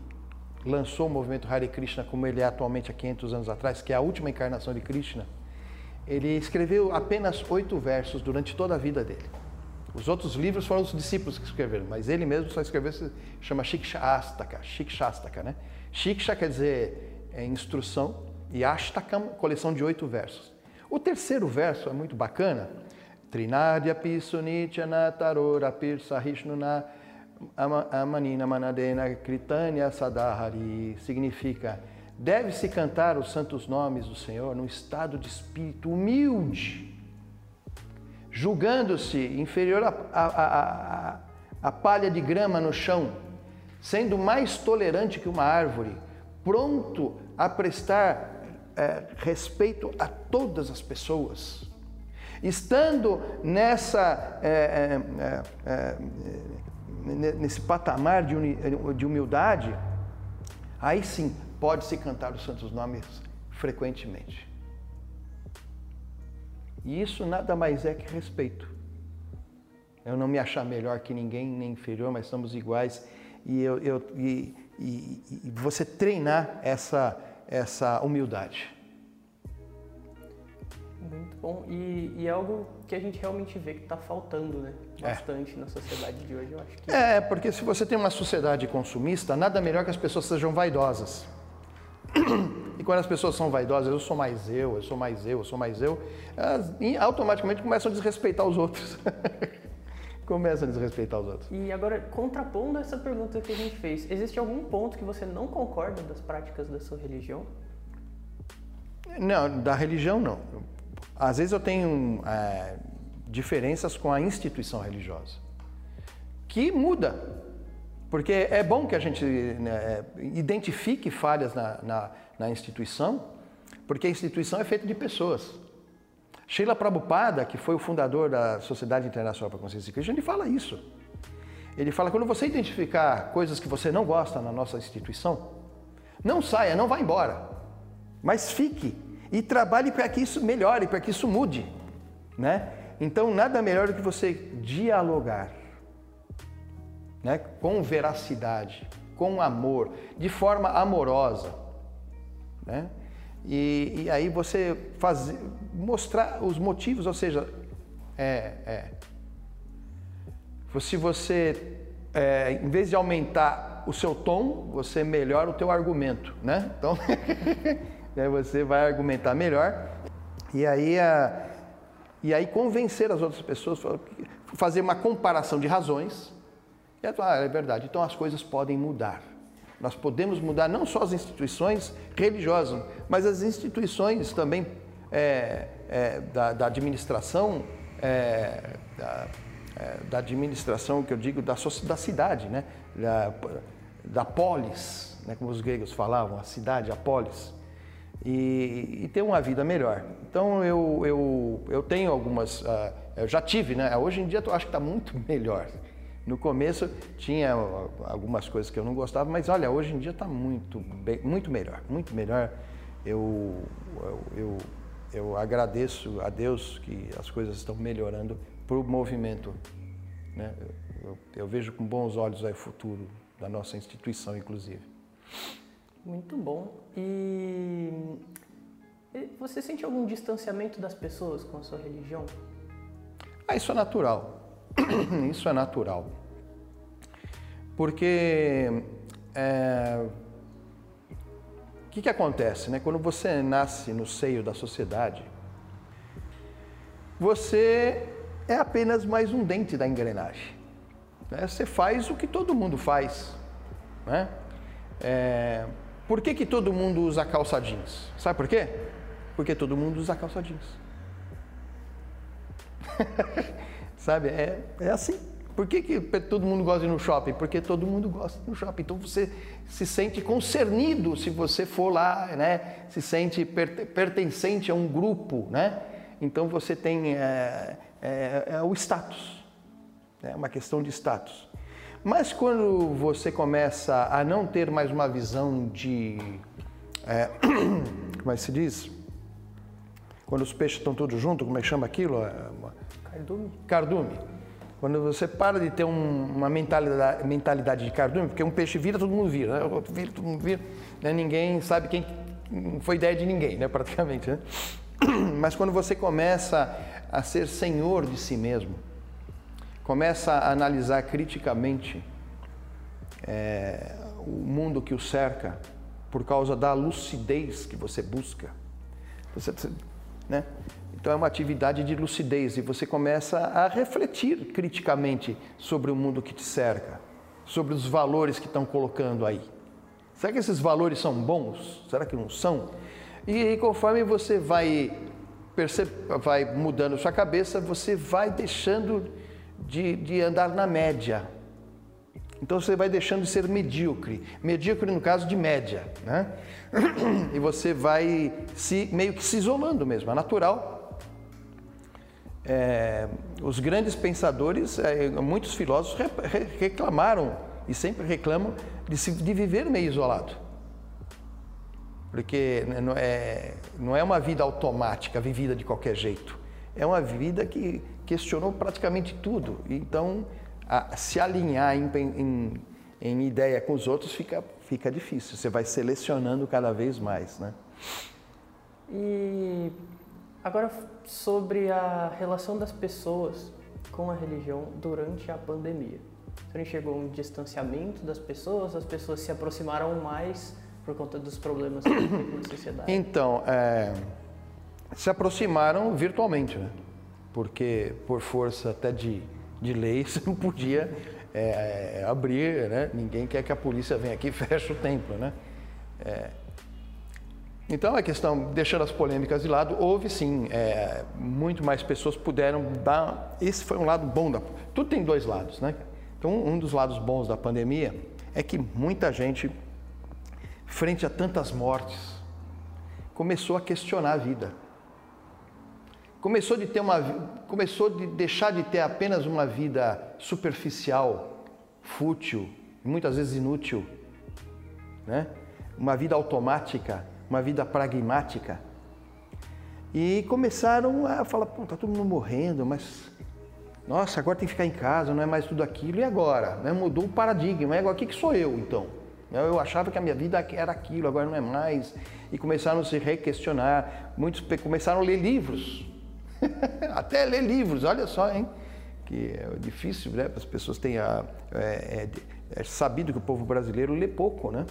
lançou o movimento Hare Krishna como ele é atualmente há 500 anos atrás, que é a última encarnação de Krishna. Ele escreveu apenas oito versos durante toda a vida dele. Os outros livros foram os discípulos que escreveram, mas ele mesmo só escreveu, chama Shikshastaka, Shikshastaka, né? Shiksha quer dizer é, instrução e Astakam, coleção de oito versos. O terceiro verso é muito bacana. Trinadya Pisunityana Tarora Pirsahishnuna Amanina Manadena Kritanya Sadahari significa deve-se cantar os santos nomes do Senhor num estado de espírito humilde julgando-se inferior à palha de grama no chão, sendo mais tolerante que uma árvore, pronto a prestar é, respeito a todas as pessoas. Estando nessa, é, é, nesse patamar de humildade, aí sim pode-se cantar os santos nomes frequentemente. E isso nada mais é que respeito. Eu não me achar melhor que ninguém, nem inferior, mas somos iguais. E, eu, eu e, e, e você treinar essa, essa humildade. Muito bom. E, e, é algo que a gente realmente vê que está faltando, né? É. Bastante é. na sociedade de hoje, eu acho que. É, porque se você tem uma sociedade consumista, nada melhor que as pessoas sejam vaidosas. E quando as pessoas são vaidosas, eu sou mais eu, eu sou mais eu, eu sou mais eu, elas automaticamente começam a desrespeitar os outros. começam a desrespeitar os outros. E agora, contrapondo essa pergunta que a gente fez, existe algum ponto que você não concorda das práticas da sua religião? Não, da religião não. Às vezes eu tenho é, diferenças com a instituição religiosa, que muda. Porque é bom que a gente né, é, identifique falhas na, na, na, instituição, porque a instituição é feita de pessoas. Sheila Prabhupada, que foi o fundador da Sociedade Internacional para a Consciência Krishna, ele fala isso. Ele fala quando você identificar coisas que você não gosta na nossa instituição, não saia, não vá embora, mas fique e trabalhe para que isso melhore, para que isso mude, né? Então nada melhor do que você dialogar né? com veracidade, com amor, de forma amorosa. Né? E, e aí você faz, mostrar os motivos, ou seja, é, é, se você, é, em vez de aumentar o seu tom, você melhora o teu argumento, né? Então, você vai argumentar melhor e aí, a, e aí convencer as outras pessoas, fazer uma comparação de razões, e ah, é verdade, então as coisas podem mudar. Nós podemos mudar não só as instituições religiosas, mas as instituições também é, é, da, da, administração, é, da, é, da, administração que eu digo da, da cidade, né? da, da polis, né? como os gregos falavam, a cidade, a polis, e, e ter uma vida melhor. Então eu, eu, eu tenho algumas, uh, eu já tive, né? hoje em dia eu acho que está muito melhor. No começo tinha algumas coisas que eu não gostava, mas olha, hoje em dia está muito, bem, muito melhor, muito melhor. Eu, eu, eu, agradeço a Deus que as coisas estão melhorando para o movimento. Né? Eu, eu, vejo com bons olhos o futuro da nossa instituição, inclusive. Muito bom. E você sente algum distanciamento das pessoas com a sua religião? Ah, isso é natural. Isso é natural. Porque é, que, que acontece? Né? Quando você nasce no seio da sociedade, você é apenas mais um dente da engrenagem. Né? Você faz o que todo mundo faz. Né? É... Por que, que todo mundo usa calça jeans? Sabe por quê? Porque todo mundo usa calça jeans. Sabe? É, é assim. Por que, que todo mundo gosta de ir no shopping? Porque todo mundo gosta de ir no shopping. Então você se sente concernido se você for lá, né? Se sente pertencente a um grupo, né? Então você tem é, é, é o status. É uma questão de status. Mas quando você começa a não ter mais uma visão de. É, como é que se diz? Quando os peixes estão todos juntos, como é que chama aquilo? Cardume. Cardume quando você para de ter um, uma mentalidade, mentalidade de cardume, porque um peixe vira, todo mundo vira, né? o outro vira, todo mundo vira, né? ninguém sabe quem foi ideia de ninguém, né? praticamente. Né? Mas quando você começa a ser senhor de si mesmo, começa a analisar criticamente é, o mundo que o cerca, por causa da lucidez que você busca, você, né? Então é uma atividade de lucidez e você começa a refletir criticamente sobre o mundo que te cerca, sobre os valores que estão colocando aí. Será que esses valores são bons? Será que não são? E, conforme você vai, vai mudando sua cabeça, você vai deixando de, de andar na média. Então você vai deixando de ser medíocre. Medíocre no caso de média, né? E você vai se meio que se isolando mesmo. É natural é, os grandes pensadores, é, muitos filósofos re, reclamaram e sempre reclamam de, se, de viver meio isolado. Porque não é, não é uma vida automática, vivida de qualquer jeito. É uma vida que questionou praticamente tudo. Então, a, se alinhar em, em, em, ideia com os outros fica, fica difícil. Você vai selecionando cada vez mais, né? E Agora, sobre a relação das pessoas com a religião durante a pandemia. Você enxergou um distanciamento das pessoas, as pessoas se aproximaram mais por conta dos problemas que na sociedade? Então, é, se aproximaram virtualmente, né? Porque por força até de, de lei você não podia é, abrir, né? Ninguém quer que a polícia venha aqui e feche o templo, né? É, então, a questão, deixando as polêmicas de lado, houve sim, é, muito mais pessoas puderam dar. Esse foi um lado bom da. Tudo tem dois lados, né? Então, um dos lados bons da pandemia é que muita gente, frente a tantas mortes, começou a questionar a vida. Começou de ter uma, começou de deixar de ter apenas uma vida superficial, fútil, muitas vezes inútil, né? Uma vida automática uma vida pragmática. E começaram a falar, pô, tá todo mundo morrendo, mas nossa, agora tem que ficar em casa, não é mais tudo aquilo. E agora? Né? Mudou o paradigma. E agora, o que, que sou eu então? Eu achava que a minha vida era aquilo, agora não é mais. E começaram a se requestionar. Muitos começaram a ler livros. Até ler livros, olha só, hein? Que é difícil, né? As pessoas têm a, é, é, é sabido que o povo brasileiro lê pouco, né?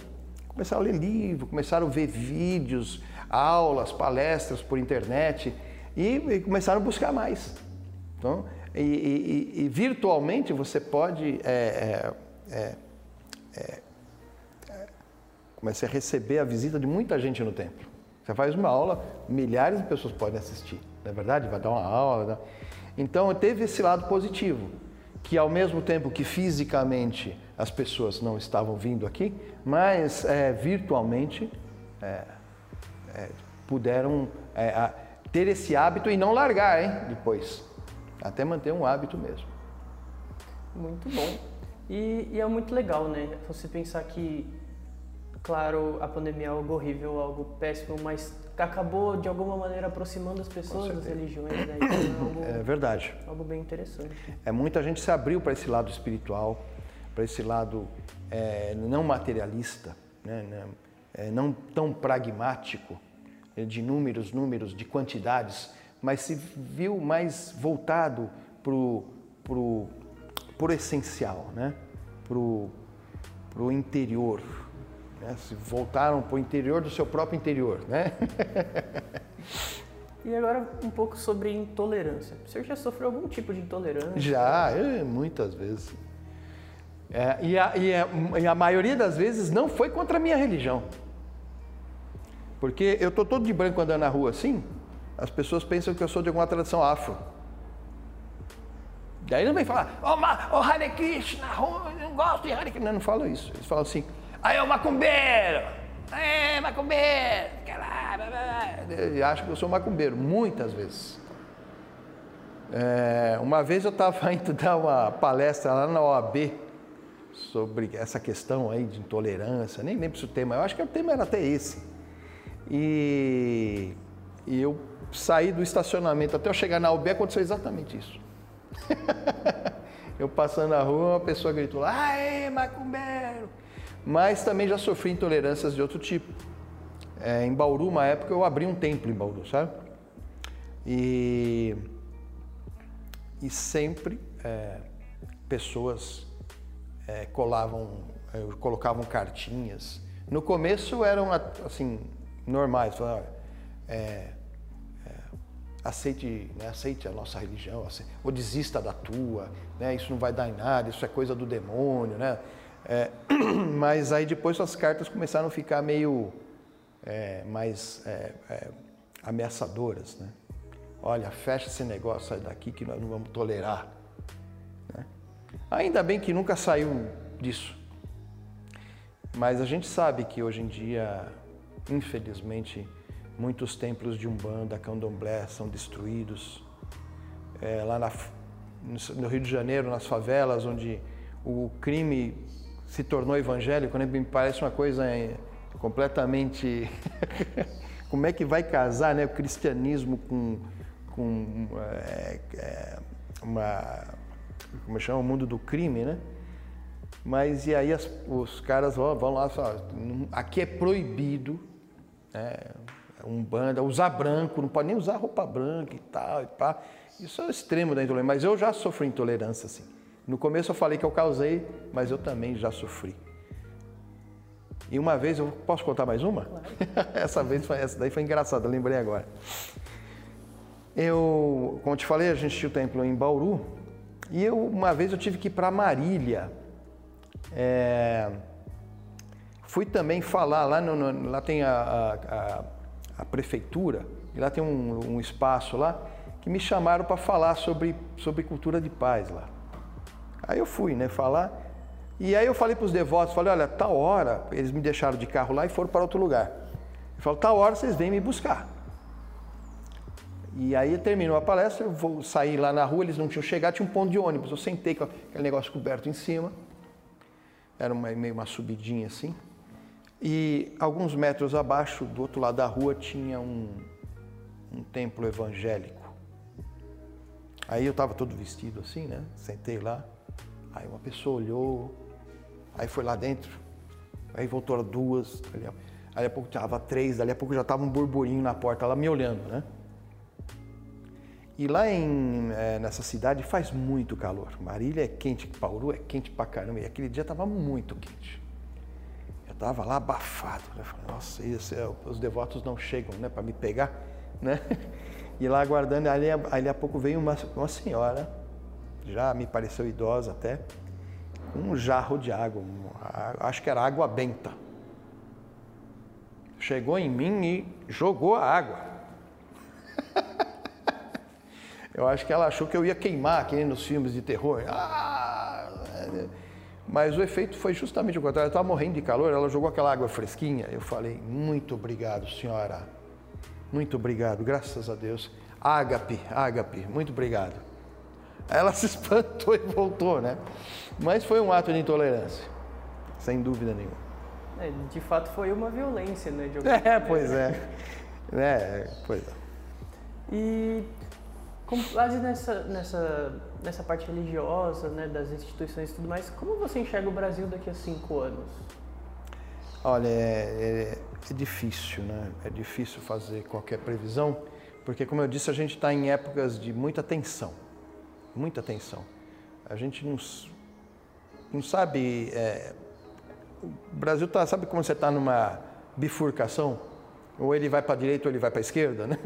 Começaram a ler livro, começaram a ver vídeos, aulas, palestras por internet e, e começaram a buscar mais. Então, e, e, e virtualmente você pode é, é, é, é, a receber a visita de muita gente no templo. Você faz uma aula, milhares de pessoas podem assistir, não é verdade? Vai dar uma aula. Então teve esse lado positivo, que ao mesmo tempo que fisicamente as pessoas não estavam vindo aqui, mas é, virtualmente é, é, puderam é, ter esse hábito e não largar, hein, depois. Até manter um hábito mesmo. Muito bom. E, e, é muito legal, né? Você pensar que, claro, a pandemia é algo horrível, algo péssimo, mas acabou de alguma maneira aproximando as pessoas das religiões, né? Então é, algo, é verdade. Algo bem interessante. É muita gente se abriu para esse lado espiritual para esse lado é, não materialista, né, né, é, não tão pragmático, é, de números, números, de quantidades, mas se viu mais voltado para o essencial, né? para o interior, né? se voltaram para o interior do seu próprio interior. Né? E agora um pouco sobre intolerância. O senhor já sofreu algum tipo de intolerância? Já, eu, muitas vezes. É, e, a, e, a, e, a, maioria das vezes não foi contra a minha religião. Porque eu estou todo de branco andando na rua assim, as pessoas pensam que eu sou de alguma tradição afro. Daí não vem falar, ô oh, oh, Hare Krishna, eu não gosto de Hare Krishna. Não, não falam isso. Eles falam assim, aí o macumbeiro, é macumbeiro, e acho que eu sou macumbeiro, muitas vezes. É, uma vez eu estava indo dar uma palestra lá na OAB sobre essa questão aí de intolerância, nem lembro se o tema, eu acho que o tema era até esse. E, e eu saí do estacionamento até eu chegar na UB aconteceu exatamente isso. eu passando na rua, uma pessoa gritou lá, aê, macumbeiro! Mas também já sofri intolerâncias de outro tipo. É, em Bauru, uma época, eu abri um templo em Bauru, sabe? E, e sempre é, pessoas é, colavam, é, colocavam cartinhas. No começo eram assim normais, falavam, é, é, aceite, né, aceite a nossa religião, aceite, ou desista da tua, né, isso não vai dar em nada, isso é coisa do demônio, né? É, mas aí depois as cartas começaram a ficar meio é, mais é, é, ameaçadoras. Né? Olha, fecha esse negócio, sai daqui que nós não vamos tolerar. Né? Ainda bem que nunca saiu disso. Mas a gente sabe que hoje em dia, infelizmente, muitos templos de Umbanda, Candomblé são destruídos. É, lá na, no Rio de Janeiro, nas favelas, onde o crime se tornou evangélico, né? me parece uma coisa completamente. Como é que vai casar né, o cristianismo com, com é, é, uma. Como chama? O mundo do crime, né? Mas e aí as, os caras vão, vão lá falam: aqui é proibido. Né, um banda, usar branco, não pode nem usar roupa branca e tal. E pá. Isso é o extremo da intolerância. Mas eu já sofri intolerância, assim. No começo eu falei que eu causei, mas eu também já sofri. E uma vez, eu posso contar mais uma? Claro. essa vez foi essa daí foi engraçada, lembrei agora. Eu, como te falei, a gente tinha o templo em Bauru e eu uma vez eu tive que ir para Marília. É, fui também falar lá, no, no, lá tem a, a, a, prefeitura e lá tem um, um espaço lá que me chamaram para falar sobre, sobre cultura de paz lá. Aí eu fui, né, falar. E aí eu falei para os devotos, falei, olha, tal hora, eles me deixaram de carro lá e foram para outro lugar. Eu falo, tal hora vocês vêm me buscar. E aí terminou a palestra, eu vou sair lá na rua, eles não tinham chegado, tinha um ponto de ônibus. Eu sentei com aquele negócio coberto em cima. Era uma, meio uma subidinha assim. E alguns metros abaixo, do outro lado da rua, tinha um, um templo evangélico. Aí eu estava todo vestido assim, né? Sentei lá. Aí uma pessoa olhou, Aí foi lá dentro, aí voltou duas, aí a pouco estava três, dali a pouco já estava um burburinho na porta, lá me olhando, né? E lá em, é, nessa cidade faz muito calor. Marília é quente, Bauru é quente pra caramba. E aquele dia estava muito quente. Eu estava lá abafado. Né? Falei, nossa, isso, é, os devotos não chegam né, para me pegar. Né? E lá aguardando, ali, ali a pouco veio uma, uma senhora, já me pareceu idosa até, um jarro de água, acho que era água benta. Chegou em mim e jogou a água. eu acho que ela achou que eu ia queimar, que nem nos filmes de terror. Ah! Mas o efeito foi justamente o contrário. Eu estava morrendo de calor, ela jogou aquela água fresquinha. Eu falei, muito obrigado, senhora. Muito obrigado, graças a Deus. Ágape, ágape, muito obrigado. Ela se espantou e voltou, né? Mas foi um ato de intolerância, sem dúvida nenhuma. É, de fato foi uma violência, né? De é, pois é. é. Pois é. E com base nessa, nessa, nessa parte religiosa, né, das instituições e tudo mais, como você enxerga o Brasil daqui a cinco anos? Olha, é, é, é difícil, né? É difícil fazer qualquer previsão, porque como eu disse, a gente está em épocas de muita tensão muita atenção. A gente não, não sabe é, o Brasil tá, sabe como você está numa bifurcação? Ou ele vai para a direita ou ele vai para a esquerda, né?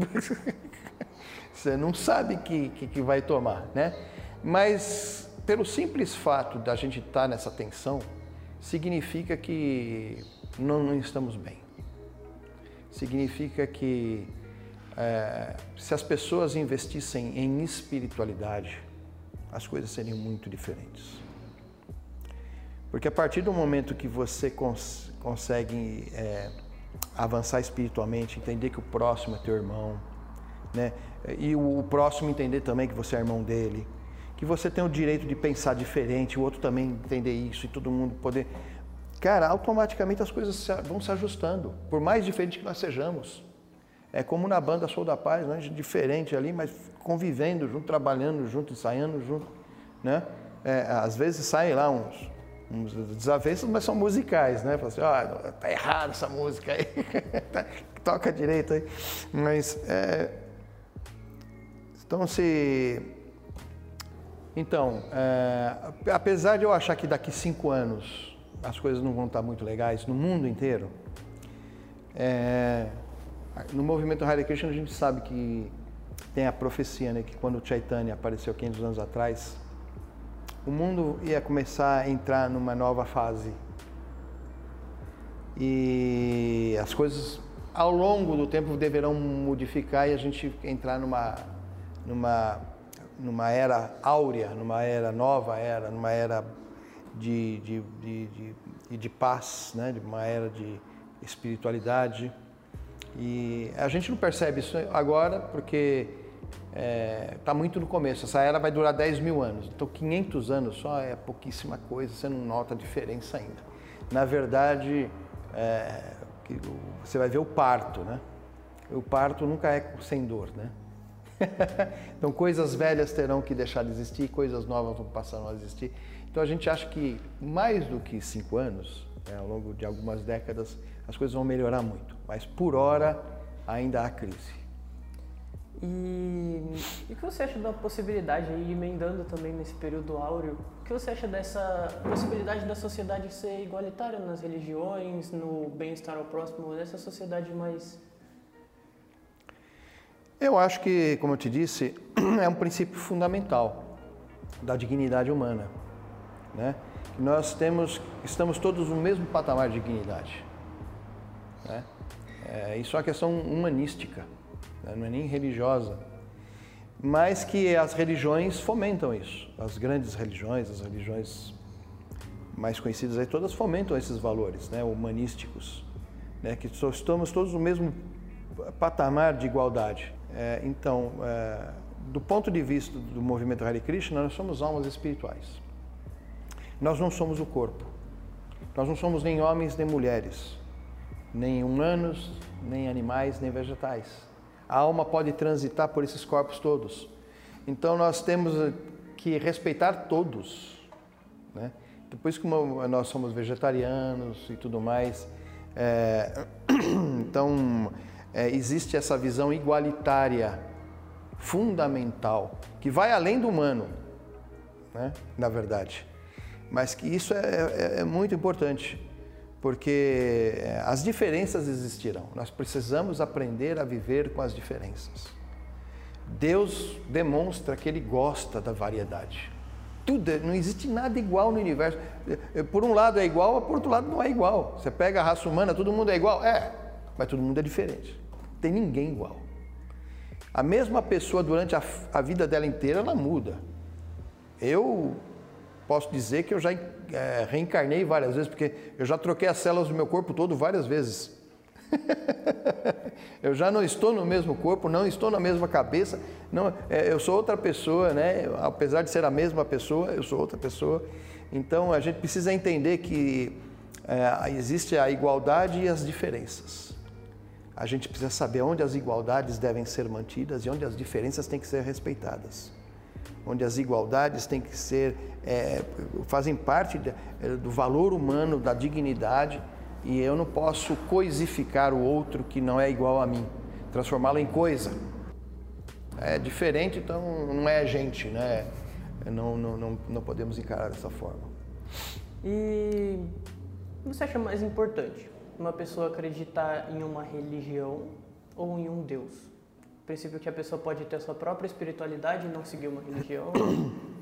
você não sabe que, que, que vai tomar, né? Mas pelo simples fato da gente estar tá nessa tensão, significa que não, não estamos bem. Significa que é, se as pessoas investissem em espiritualidade, as coisas seriam muito diferentes. Porque a partir do momento que você cons consegue é, avançar espiritualmente, entender que o próximo é teu irmão, né? E o, o próximo entender também que você é irmão dele, que você tem o direito de pensar diferente, o outro também entender isso e todo mundo poder. Cara, automaticamente as coisas vão se ajustando, por mais diferente que nós sejamos. É como na banda Sou da Paz, né? diferente ali, mas convivendo junto, trabalhando junto, ensaiando junto, né? É, às vezes saem lá uns, uns desavenças, mas são musicais, né? Fala assim, ah, tá errado essa música aí, toca direito aí. Mas, é... então se... Então, é... apesar de eu achar que daqui cinco anos as coisas não vão estar muito legais no mundo inteiro, é... no movimento Hare Krishna a gente sabe que tem a profecia, né? Que quando o Chaitanya apareceu 500 anos atrás, o mundo ia começar a entrar numa nova fase. E as coisas ao longo do tempo deverão modificar e a gente entrar numa, numa, numa era áurea, numa era nova era, numa era de, de, de, de, de paz, né? de uma era de espiritualidade. E a gente não percebe isso agora porque está é, tá muito no começo. Essa era vai durar 10 mil anos. Então, 500 anos só é pouquíssima coisa, você não nota a diferença ainda. Na verdade, é, você vai ver o parto, né? O parto nunca é sem dor, né? então, coisas velhas terão que deixar de existir, coisas novas vão passar a existir. Então, a gente acha que mais do que cinco anos, né, ao longo de algumas décadas, as coisas vão melhorar muito. Mas, por hora, ainda há crise. E, e o que você acha da possibilidade, aí, emendando também nesse período áureo, o que você acha dessa possibilidade da sociedade ser igualitária nas religiões, no bem-estar ao próximo, nessa sociedade mais. Eu acho que, como eu te disse, é um princípio fundamental da dignidade humana. Né? Nós temos, estamos todos no mesmo patamar de dignidade. Né? É, isso é uma questão humanística né? não é nem religiosa, mas que as religiões fomentam isso. As grandes religiões, as religiões mais conhecidas aí, todas fomentam esses valores né? humanísticos, né? que estamos todos no mesmo patamar de igualdade. É, então, é, do ponto de vista do movimento Hare Krishna, nós somos almas espirituais. Nós não somos o corpo. Nós não somos nem homens nem mulheres, nem humanos, nem animais, nem vegetais a alma pode transitar por esses corpos todos. Então nós temos que respeitar todos. Né? Depois que nós somos vegetarianos e tudo mais, é, então é, existe essa visão igualitária, fundamental, que vai além do humano, né? na verdade. Mas que isso é, é, é muito importante porque eh, as diferenças existirão. Nós precisamos aprender a viver com as diferenças. Deus demonstra que Ele gosta da variedade. Tudo, é, não existe nada igual no universo. Eh, eh, por um lado é igual, por outro lado não é igual. Você pega a raça humana, todo mundo é igual? É, mas todo mundo é diferente. Não tem ninguém igual. A mesma pessoa, durante a, a vida dela inteira, ela muda. Eu posso dizer que eu já é, reencarnei várias vezes, porque eu já troquei as células do meu corpo todo várias vezes. eu já não estou no mesmo corpo, não estou na mesma cabeça, não, é, eu sou outra pessoa, né? Apesar de ser a mesma pessoa, eu sou outra pessoa. Então a gente precisa entender que é, existe a igualdade e as diferenças. A gente precisa saber onde as igualdades devem ser mantidas e onde as diferenças têm que ser respeitadas onde as igualdades têm que ser, é, fazem parte de, é, do valor humano, da dignidade, e eu não posso coisificar o outro que não é igual a mim, transformá-lo em coisa. É diferente, então não é gente, né? Não, não, não, não podemos encarar dessa forma. E você acha mais importante? Uma pessoa acreditar em uma religião ou em um Deus? O princípio que a pessoa pode ter a sua própria espiritualidade e não seguir uma religião.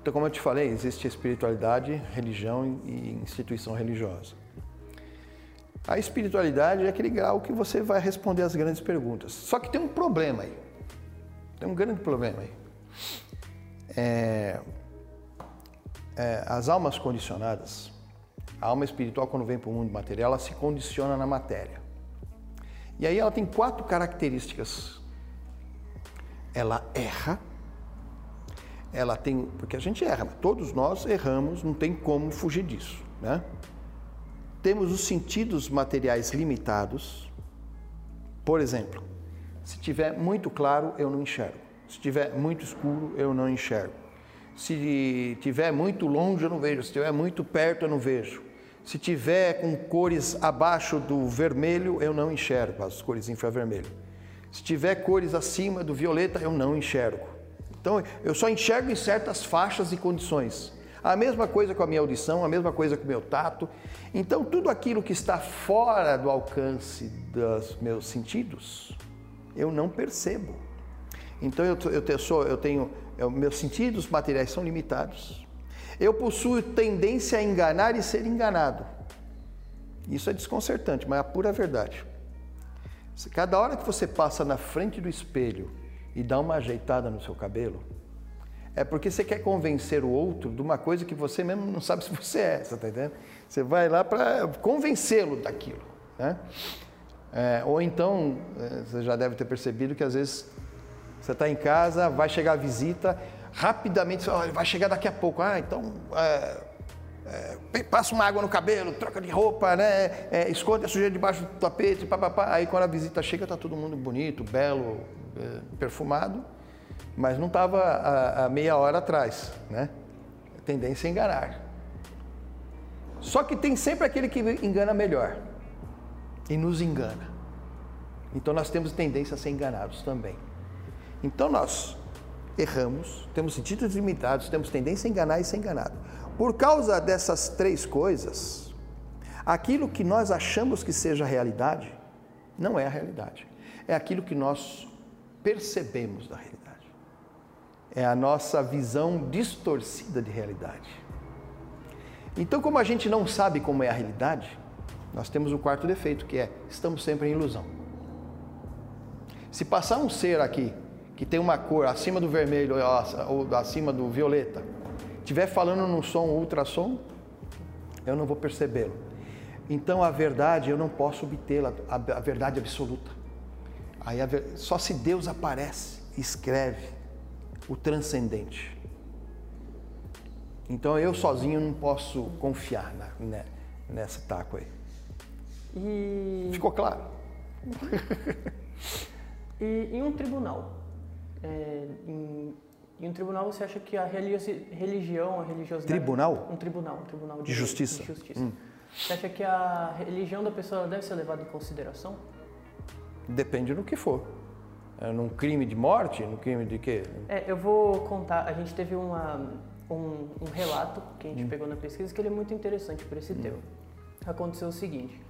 Então, como eu te falei, existe espiritualidade, religião e instituição religiosa. A espiritualidade é aquele grau que você vai responder as grandes perguntas. Só que tem um problema aí. Tem um grande problema aí. É, é, as almas condicionadas, a alma espiritual, quando vem para o mundo material, ela se condiciona na matéria. E aí ela tem quatro características. Ela erra, ela tem. Porque a gente erra, todos nós erramos, não tem como fugir disso. Né? Temos os sentidos materiais limitados. Por exemplo, se tiver muito claro, eu não enxergo. Se tiver muito escuro, eu não enxergo. Se tiver muito longe, eu não vejo. Se tiver muito perto, eu não vejo. Se tiver com cores abaixo do vermelho, eu não enxergo as cores infravermelho. Se tiver cores acima do violeta, eu não enxergo. Então, eu só enxergo em certas faixas e condições. A mesma coisa com a minha audição, a mesma coisa com o meu tato. Então, tudo aquilo que está fora do alcance dos meus sentidos, eu não percebo. Então, eu, eu, eu, sou, eu tenho, eu, meus sentidos materiais são limitados. Eu possuo tendência a enganar e ser enganado. Isso é desconcertante, mas é a pura verdade. Cada hora que você passa na frente do espelho e dá uma ajeitada no seu cabelo, é porque você quer convencer o outro de uma coisa que você mesmo não sabe se você é, você está entendendo? Você vai lá para convencê-lo daquilo. Né? É, ou então, é, você já deve ter percebido que às vezes você está em casa, vai chegar a visita, rapidamente, você vai chegar daqui a pouco. Ah, então é, é, passa uma água no cabelo, troca de roupa, né? É, esconde a sujeira debaixo do tapete, papapá. Aí quando a visita chega, está todo mundo bonito, belo, é, perfumado mas não estava há, meia hora atrás, né? Tendência a enganar. Só que tem sempre aquele que engana melhor e nos engana. Então nós temos tendência a ser enganados também. Então nós erramos, temos sentidos limitados, temos tendência a enganar e ser enganado. Por causa dessas três coisas, aquilo que nós achamos que seja realidade não é a realidade. É aquilo que nós percebemos da realidade é a nossa visão distorcida de realidade. Então, como a gente não sabe como é a realidade, nós temos o quarto defeito, que é estamos sempre em ilusão. Se passar um ser aqui que tem uma cor acima do vermelho ou acima do violeta, estiver falando num som ultrassom, eu não vou percebê-lo. Então a verdade eu não posso obtê-la, a, verdade absoluta. Aí a, só se Deus aparece, escreve, o transcendente. Então eu sozinho não posso confiar na, né, nessa taco aí. E... Ficou claro? e em um tribunal, é, em, em, um tribunal você acha que a religião, a religiosidade... Tribunal? Um tribunal, um tribunal de, de justiça. De justiça. Hum. Você acha que a religião da pessoa deve ser levada em consideração? Depende do que for. É, num crime de morte? No crime de quê? É, eu vou contar. A gente teve uma, um, um relato que a gente hum. pegou na pesquisa que ele é muito interessante para esse hum. tema. Aconteceu o seguinte: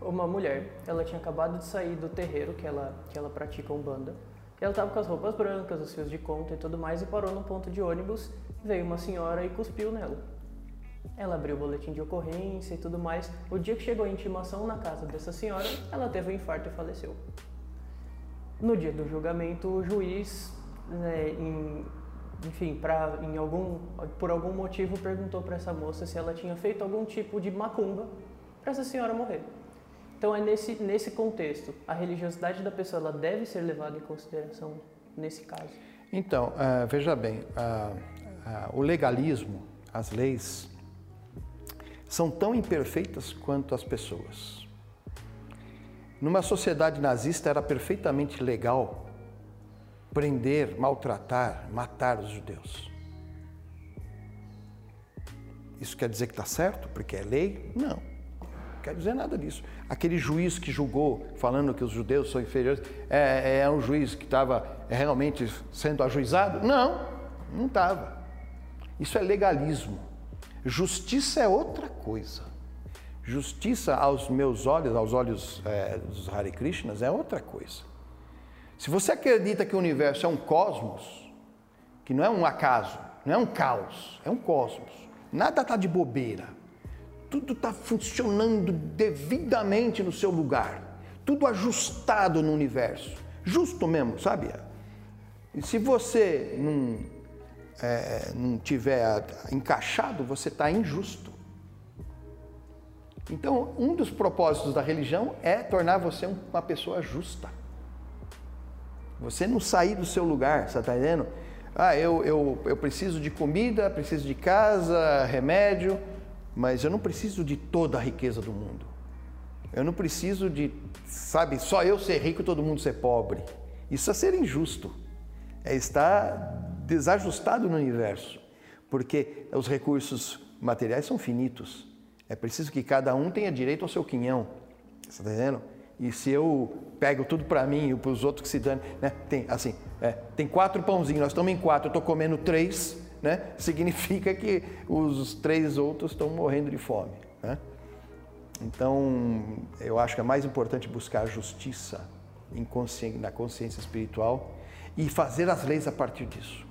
uma mulher, ela tinha acabado de sair do terreiro que ela, que ela pratica umbanda. Ela estava com as roupas brancas, os fios de conta e tudo mais, e parou no ponto de ônibus. Veio uma senhora e cuspiu nela. Ela abriu o boletim de ocorrência e tudo mais. O dia que chegou a intimação na casa dessa senhora, ela teve um infarto e faleceu. No dia do julgamento, o juiz, né, em, enfim, pra, em algum, por algum motivo, perguntou para essa moça se ela tinha feito algum tipo de macumba para essa senhora morrer. Então é nesse, nesse contexto, a religiosidade da pessoa ela deve ser levada em consideração nesse caso. Então, uh, veja bem, uh, uh, o legalismo, as leis, são tão imperfeitas quanto as pessoas. Numa sociedade nazista era perfeitamente legal prender, maltratar, matar os judeus. Isso quer dizer que está certo porque é lei? Não. Não quer dizer nada disso. Aquele juiz que julgou, falando que os judeus são inferiores, é, é um juiz que estava realmente sendo ajuizado? Não, não estava. Isso é legalismo. Justiça é outra coisa. Justiça aos meus olhos, aos olhos é, dos Hare Krishnas, é outra coisa. Se você acredita que o universo é um cosmos, que não é um acaso, não é um caos, é um cosmos, nada está de bobeira, tudo está funcionando devidamente no seu lugar, tudo ajustado no universo, justo mesmo, sabe? E se você não, é, não tiver encaixado, você está injusto. Então, um dos propósitos da religião é tornar você uma pessoa justa. Você não sair do seu lugar, você está entendendo? Ah, eu, eu, eu preciso de comida, preciso de casa, remédio, mas eu não preciso de toda a riqueza do mundo. Eu não preciso de, sabe, só eu ser rico e todo mundo ser pobre. Isso é ser injusto. É estar desajustado no universo. Porque os recursos materiais são finitos. É preciso que cada um tenha direito ao seu quinhão. Você está entendendo? E se eu pego tudo para mim e para os outros que se dão, né? Tem assim, é, tem quatro pãozinhos, nós estamos em quatro, eu estou comendo três, né? Significa que os três outros estão morrendo de fome, né? Então, eu acho que é mais importante buscar a justiça na consciência espiritual e fazer as leis a partir disso.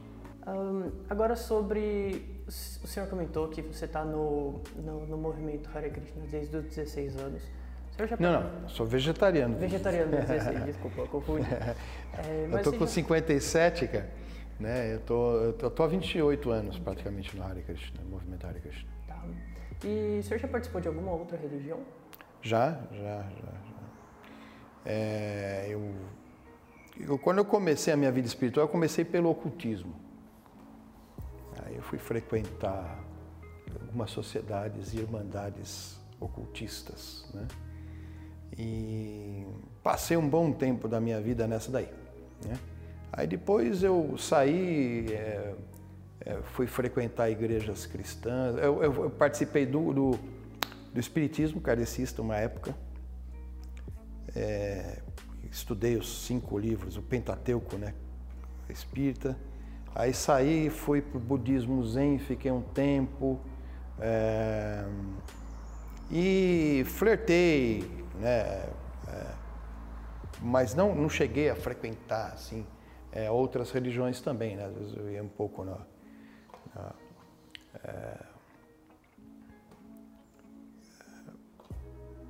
Um, agora sobre o senhor comentou que você está no, no, no, movimento Hare Krishna desde os 16 anos. Já... Não, não, sou vegetariano. Vegetariano, 16, desculpa, confundi. É, eu tô com já... 57, cara. Né? Eu tô, eu tô há 28 anos praticamente no Hare Krishna, no movimento Hare Krishna. Tá. E o senhor já participou de alguma outra religião? Já, já, já. já. É, eu, eu, quando eu comecei a minha vida espiritual, eu comecei pelo ocultismo. Aí eu fui frequentar algumas sociedades e irmandades ocultistas, né? E passei um bom tempo da minha vida nessa daí, né? Aí depois eu saí, é, é, fui frequentar igrejas cristãs, eu, eu, eu participei do, do, do, espiritismo kardecista uma época, é, estudei os cinco livros, o Pentateuco, né, espírita, aí saí, fui para o budismo zen, fiquei um tempo, é, e flertei, né, é, mas não, não cheguei a frequentar, assim, é, outras religiões também, né? Às vezes eu ia um pouco na, na é,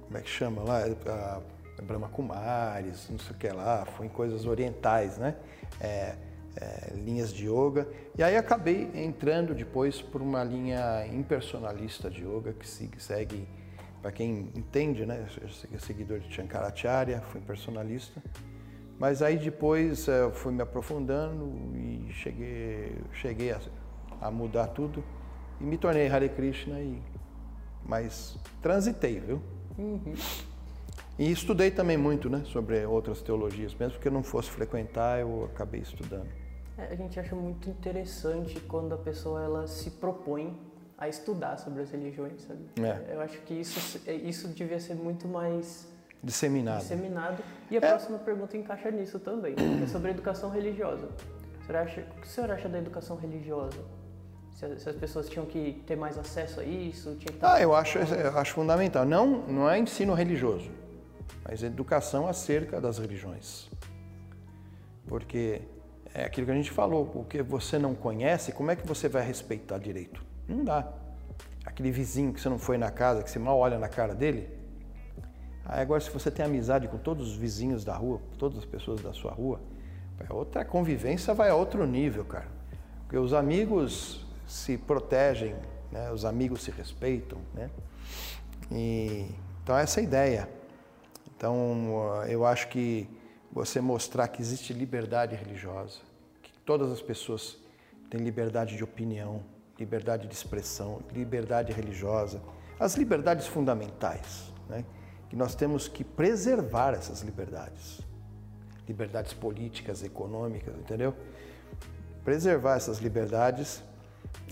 como é que chama lá? A, a Brahma Kumaris, não sei o que lá, foi em coisas orientais, né? É, é, linhas de yoga. E aí acabei entrando depois por uma linha impersonalista de yoga que segue, para quem entende, né? É seguidor de Shankaracharya, fui personalista. Mas aí depois eu eh, fui me aprofundando e cheguei, cheguei a, a mudar tudo e me tornei Hare Krishna e mas transitei, viu? Uhum. E estudei também muito, né, sobre outras teologias, mesmo que eu não fosse frequentar, eu acabei estudando. É, a gente acha muito interessante quando a pessoa ela se propõe a estudar sobre as religiões, sabe? É. Eu acho que isso isso devia ser muito mais Disseminado. Disseminado. E a é. próxima pergunta encaixa nisso também, é sobre educação religiosa. O, acha, o que o senhor acha da educação religiosa? Se, as pessoas tinham que ter mais acesso a isso? Tinha que ah, eu acho, eu acho fundamental. Não, não é ensino religioso, mas educação acerca das religiões. Porque é aquilo que a gente falou, o que você não conhece, como é que você vai respeitar direito? Não dá. Aquele vizinho que você não foi na casa, que você mal olha na cara dele, agora, se você tem amizade com todos os vizinhos da rua, todas as pessoas da sua rua, outra convivência vai a outro nível, cara. Porque os amigos se protegem, né? os amigos se respeitam, né? E, então, essa é a ideia. Então, eu acho que você mostrar que existe liberdade religiosa, que todas as pessoas têm liberdade de opinião, liberdade de expressão, liberdade religiosa, as liberdades fundamentais, né? Que nós temos que preservar essas liberdades. Liberdades políticas, econômicas, entendeu? Preservar essas liberdades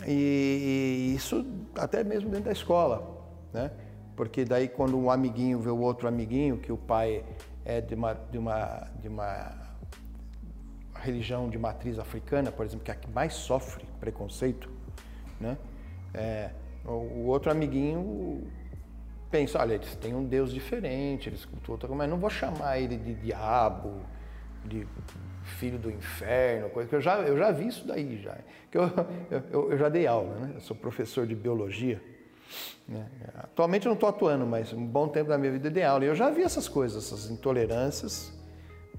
e, isso até mesmo dentro da escola, né? Porque daí quando um amiguinho vê o outro amiguinho, que o pai é de uma, de uma, de uma religião de matriz africana, por exemplo, que é a que mais sofre preconceito, né? É, o outro amiguinho penso, olha, eles têm um Deus diferente, eles cultuam outra coisa, mas não vou chamar ele de diabo, de filho do inferno, coisa que eu já, eu já vi isso daí já. Que eu, eu, eu já dei aula, né? Eu sou professor de biologia. Né? Atualmente eu não estou atuando, mas um bom tempo da minha vida eu dei aula. E eu já vi essas coisas, essas intolerâncias,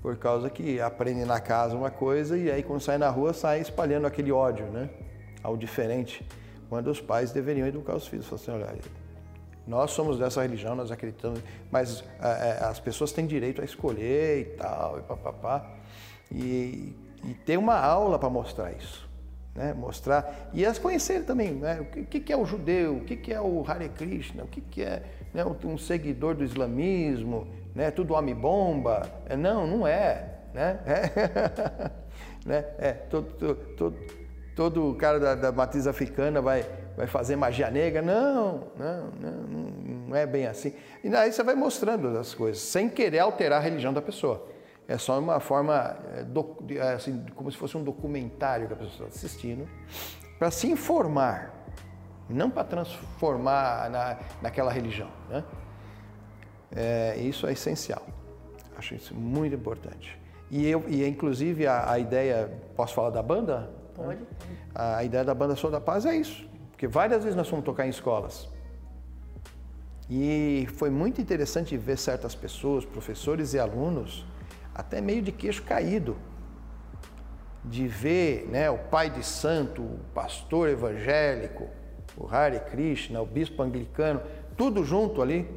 por causa que aprendem na casa uma coisa e aí quando sai na rua sai espalhando aquele ódio, né? Ao diferente. Quando os pais deveriam educar os filhos. Falar assim, olha, nós somos dessa religião, nós acreditamos, mas é, as pessoas têm direito a escolher e tal, e papapá. E, e ter uma aula para mostrar isso. Né? Mostrar. E elas conhecerem também né? o que, que, é o judeu, o que, que é o Hare Krishna, o que, que é né? um seguidor do islamismo, né? tudo homem-bomba. É, não, não é. Né? É, né? é todo, todo, todo, todo cara da, da matriz africana vai vai fazer magia negra. Não, não, não, não é bem assim. E aí você vai mostrando as coisas, sem querer alterar a religião da pessoa. É só uma forma, é, é, assim, como se fosse um documentário que a pessoa está assistindo, para se informar, não para transformar na, naquela religião. Né? É, isso é essencial. Acho isso muito importante. E, eu, e inclusive a, a ideia, posso falar da banda? Pode. A ideia da banda Sou da Paz é isso. Porque várias vezes nós fomos tocar em escolas. E foi muito interessante ver certas pessoas, professores e alunos, até meio de queixo caído, de ver né, o pai de santo, o pastor evangélico, o Hare Krishna, o bispo anglicano, tudo junto ali.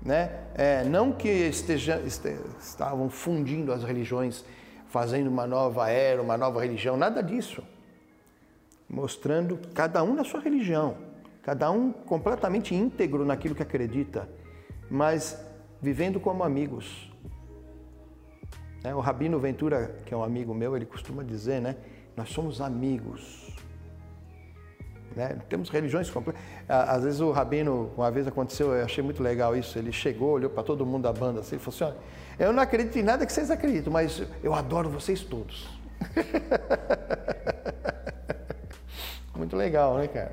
Né? É, não que esteja, este, estavam fundindo as religiões, fazendo uma nova era, uma nova religião, nada disso mostrando cada um na sua religião, cada um completamente íntegro naquilo que acredita, mas vivendo como amigos. É, o Rabino Ventura, que é um amigo meu, ele costuma dizer, né? Nós somos amigos. Né? Temos religiões completas. Às vezes o Rabino, uma vez aconteceu, eu achei muito legal isso, ele chegou, olhou para todo mundo da banda assim, ele falou assim, eu não acredito em nada que vocês acreditam, mas eu adoro vocês todos. Muito legal, né, cara?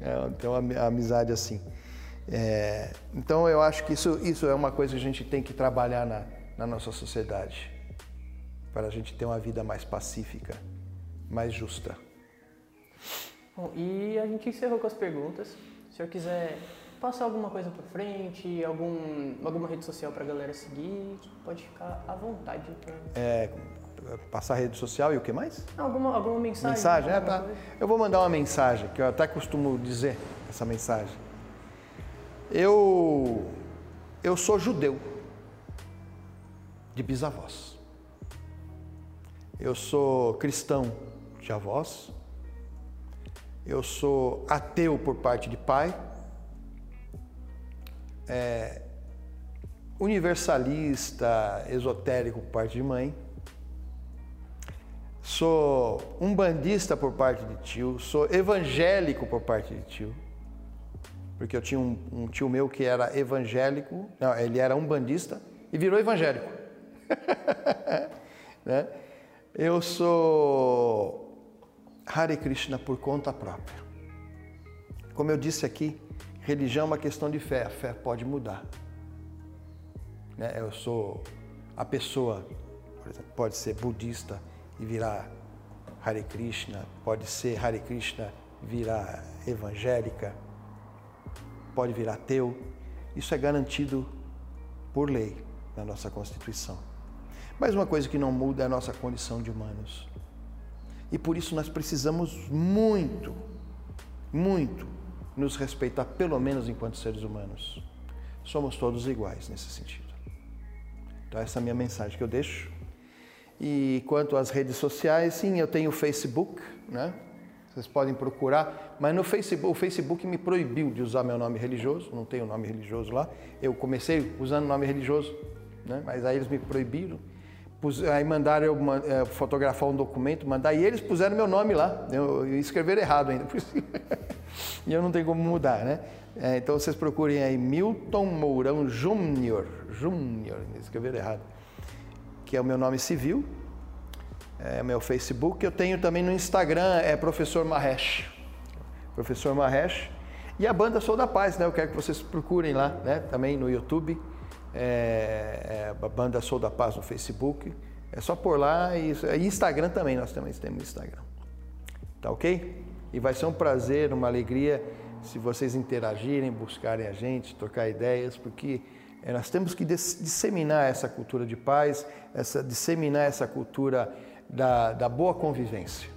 É, ter uma amizade assim. É, então eu acho que isso, isso é uma coisa que a gente tem que trabalhar na, na nossa sociedade para a gente ter uma vida mais pacífica, mais justa. Bom, e a gente encerrou com as perguntas. Se o senhor quiser passar alguma coisa para frente, algum, alguma rede social para a galera seguir, pode ficar à vontade. Pra... É, passar rede social e o que mais? Alguma, alguma mensagem. Mensagem, é, tá. Eu vou mandar uma mensagem, que eu até costumo dizer essa mensagem. Eu, eu sou judeu, de bisavós. Eu sou cristão de avós. Eu sou ateu por parte de pai. É, universalista, esotérico por parte de mãe sou um bandista por parte de tio, sou evangélico por parte de tio, porque eu tinha um, um tio meu que era evangélico, não, ele era um bandista e virou evangélico. né? Eu sou Hare Krishna por conta própria. Como eu disse aqui, religião é uma questão de fé, a fé pode mudar. Né? Eu sou a pessoa, por exemplo, pode ser budista, e virar Hare Krishna, pode ser Hare Krishna virar evangélica, pode virar ateu. Isso é garantido por lei na nossa Constituição. Mas uma coisa que não muda é a nossa condição de humanos. E por isso nós precisamos muito, muito nos respeitar, pelo menos enquanto seres humanos. Somos todos iguais nesse sentido. Então, essa é a minha mensagem que eu deixo. E quanto às redes sociais, sim, eu tenho o Facebook, né? Vocês podem procurar, mas no Facebook, o Facebook me proibiu de usar meu nome religioso, não tenho nome religioso lá. Eu comecei usando nome religioso, né? mas aí eles me proibiram. Pus, aí mandaram eu é, fotografar um documento, mandar, e eles puseram meu nome lá. Eu, eu escreveram errado ainda, e eu não tenho como mudar, né? É, então vocês procurem aí Milton Mourão Júnior, Júnior, escreveram errado que é o meu nome civil, é meu Facebook. Eu tenho também no Instagram, é Professor Mahesh. Professor Mahesh. E a banda Sou da Paz, né? Eu quero que vocês procurem lá, né? Também no YouTube. É, é, a banda Sou da Paz no Facebook. É só por lá e, e Instagram também, nós também temos Instagram. Tá ok? E vai ser um prazer, uma alegria se vocês interagirem, buscarem a gente, trocar ideias, porque é, nós temos que disseminar essa cultura de paz, essa, disseminar essa cultura da, da boa convivência.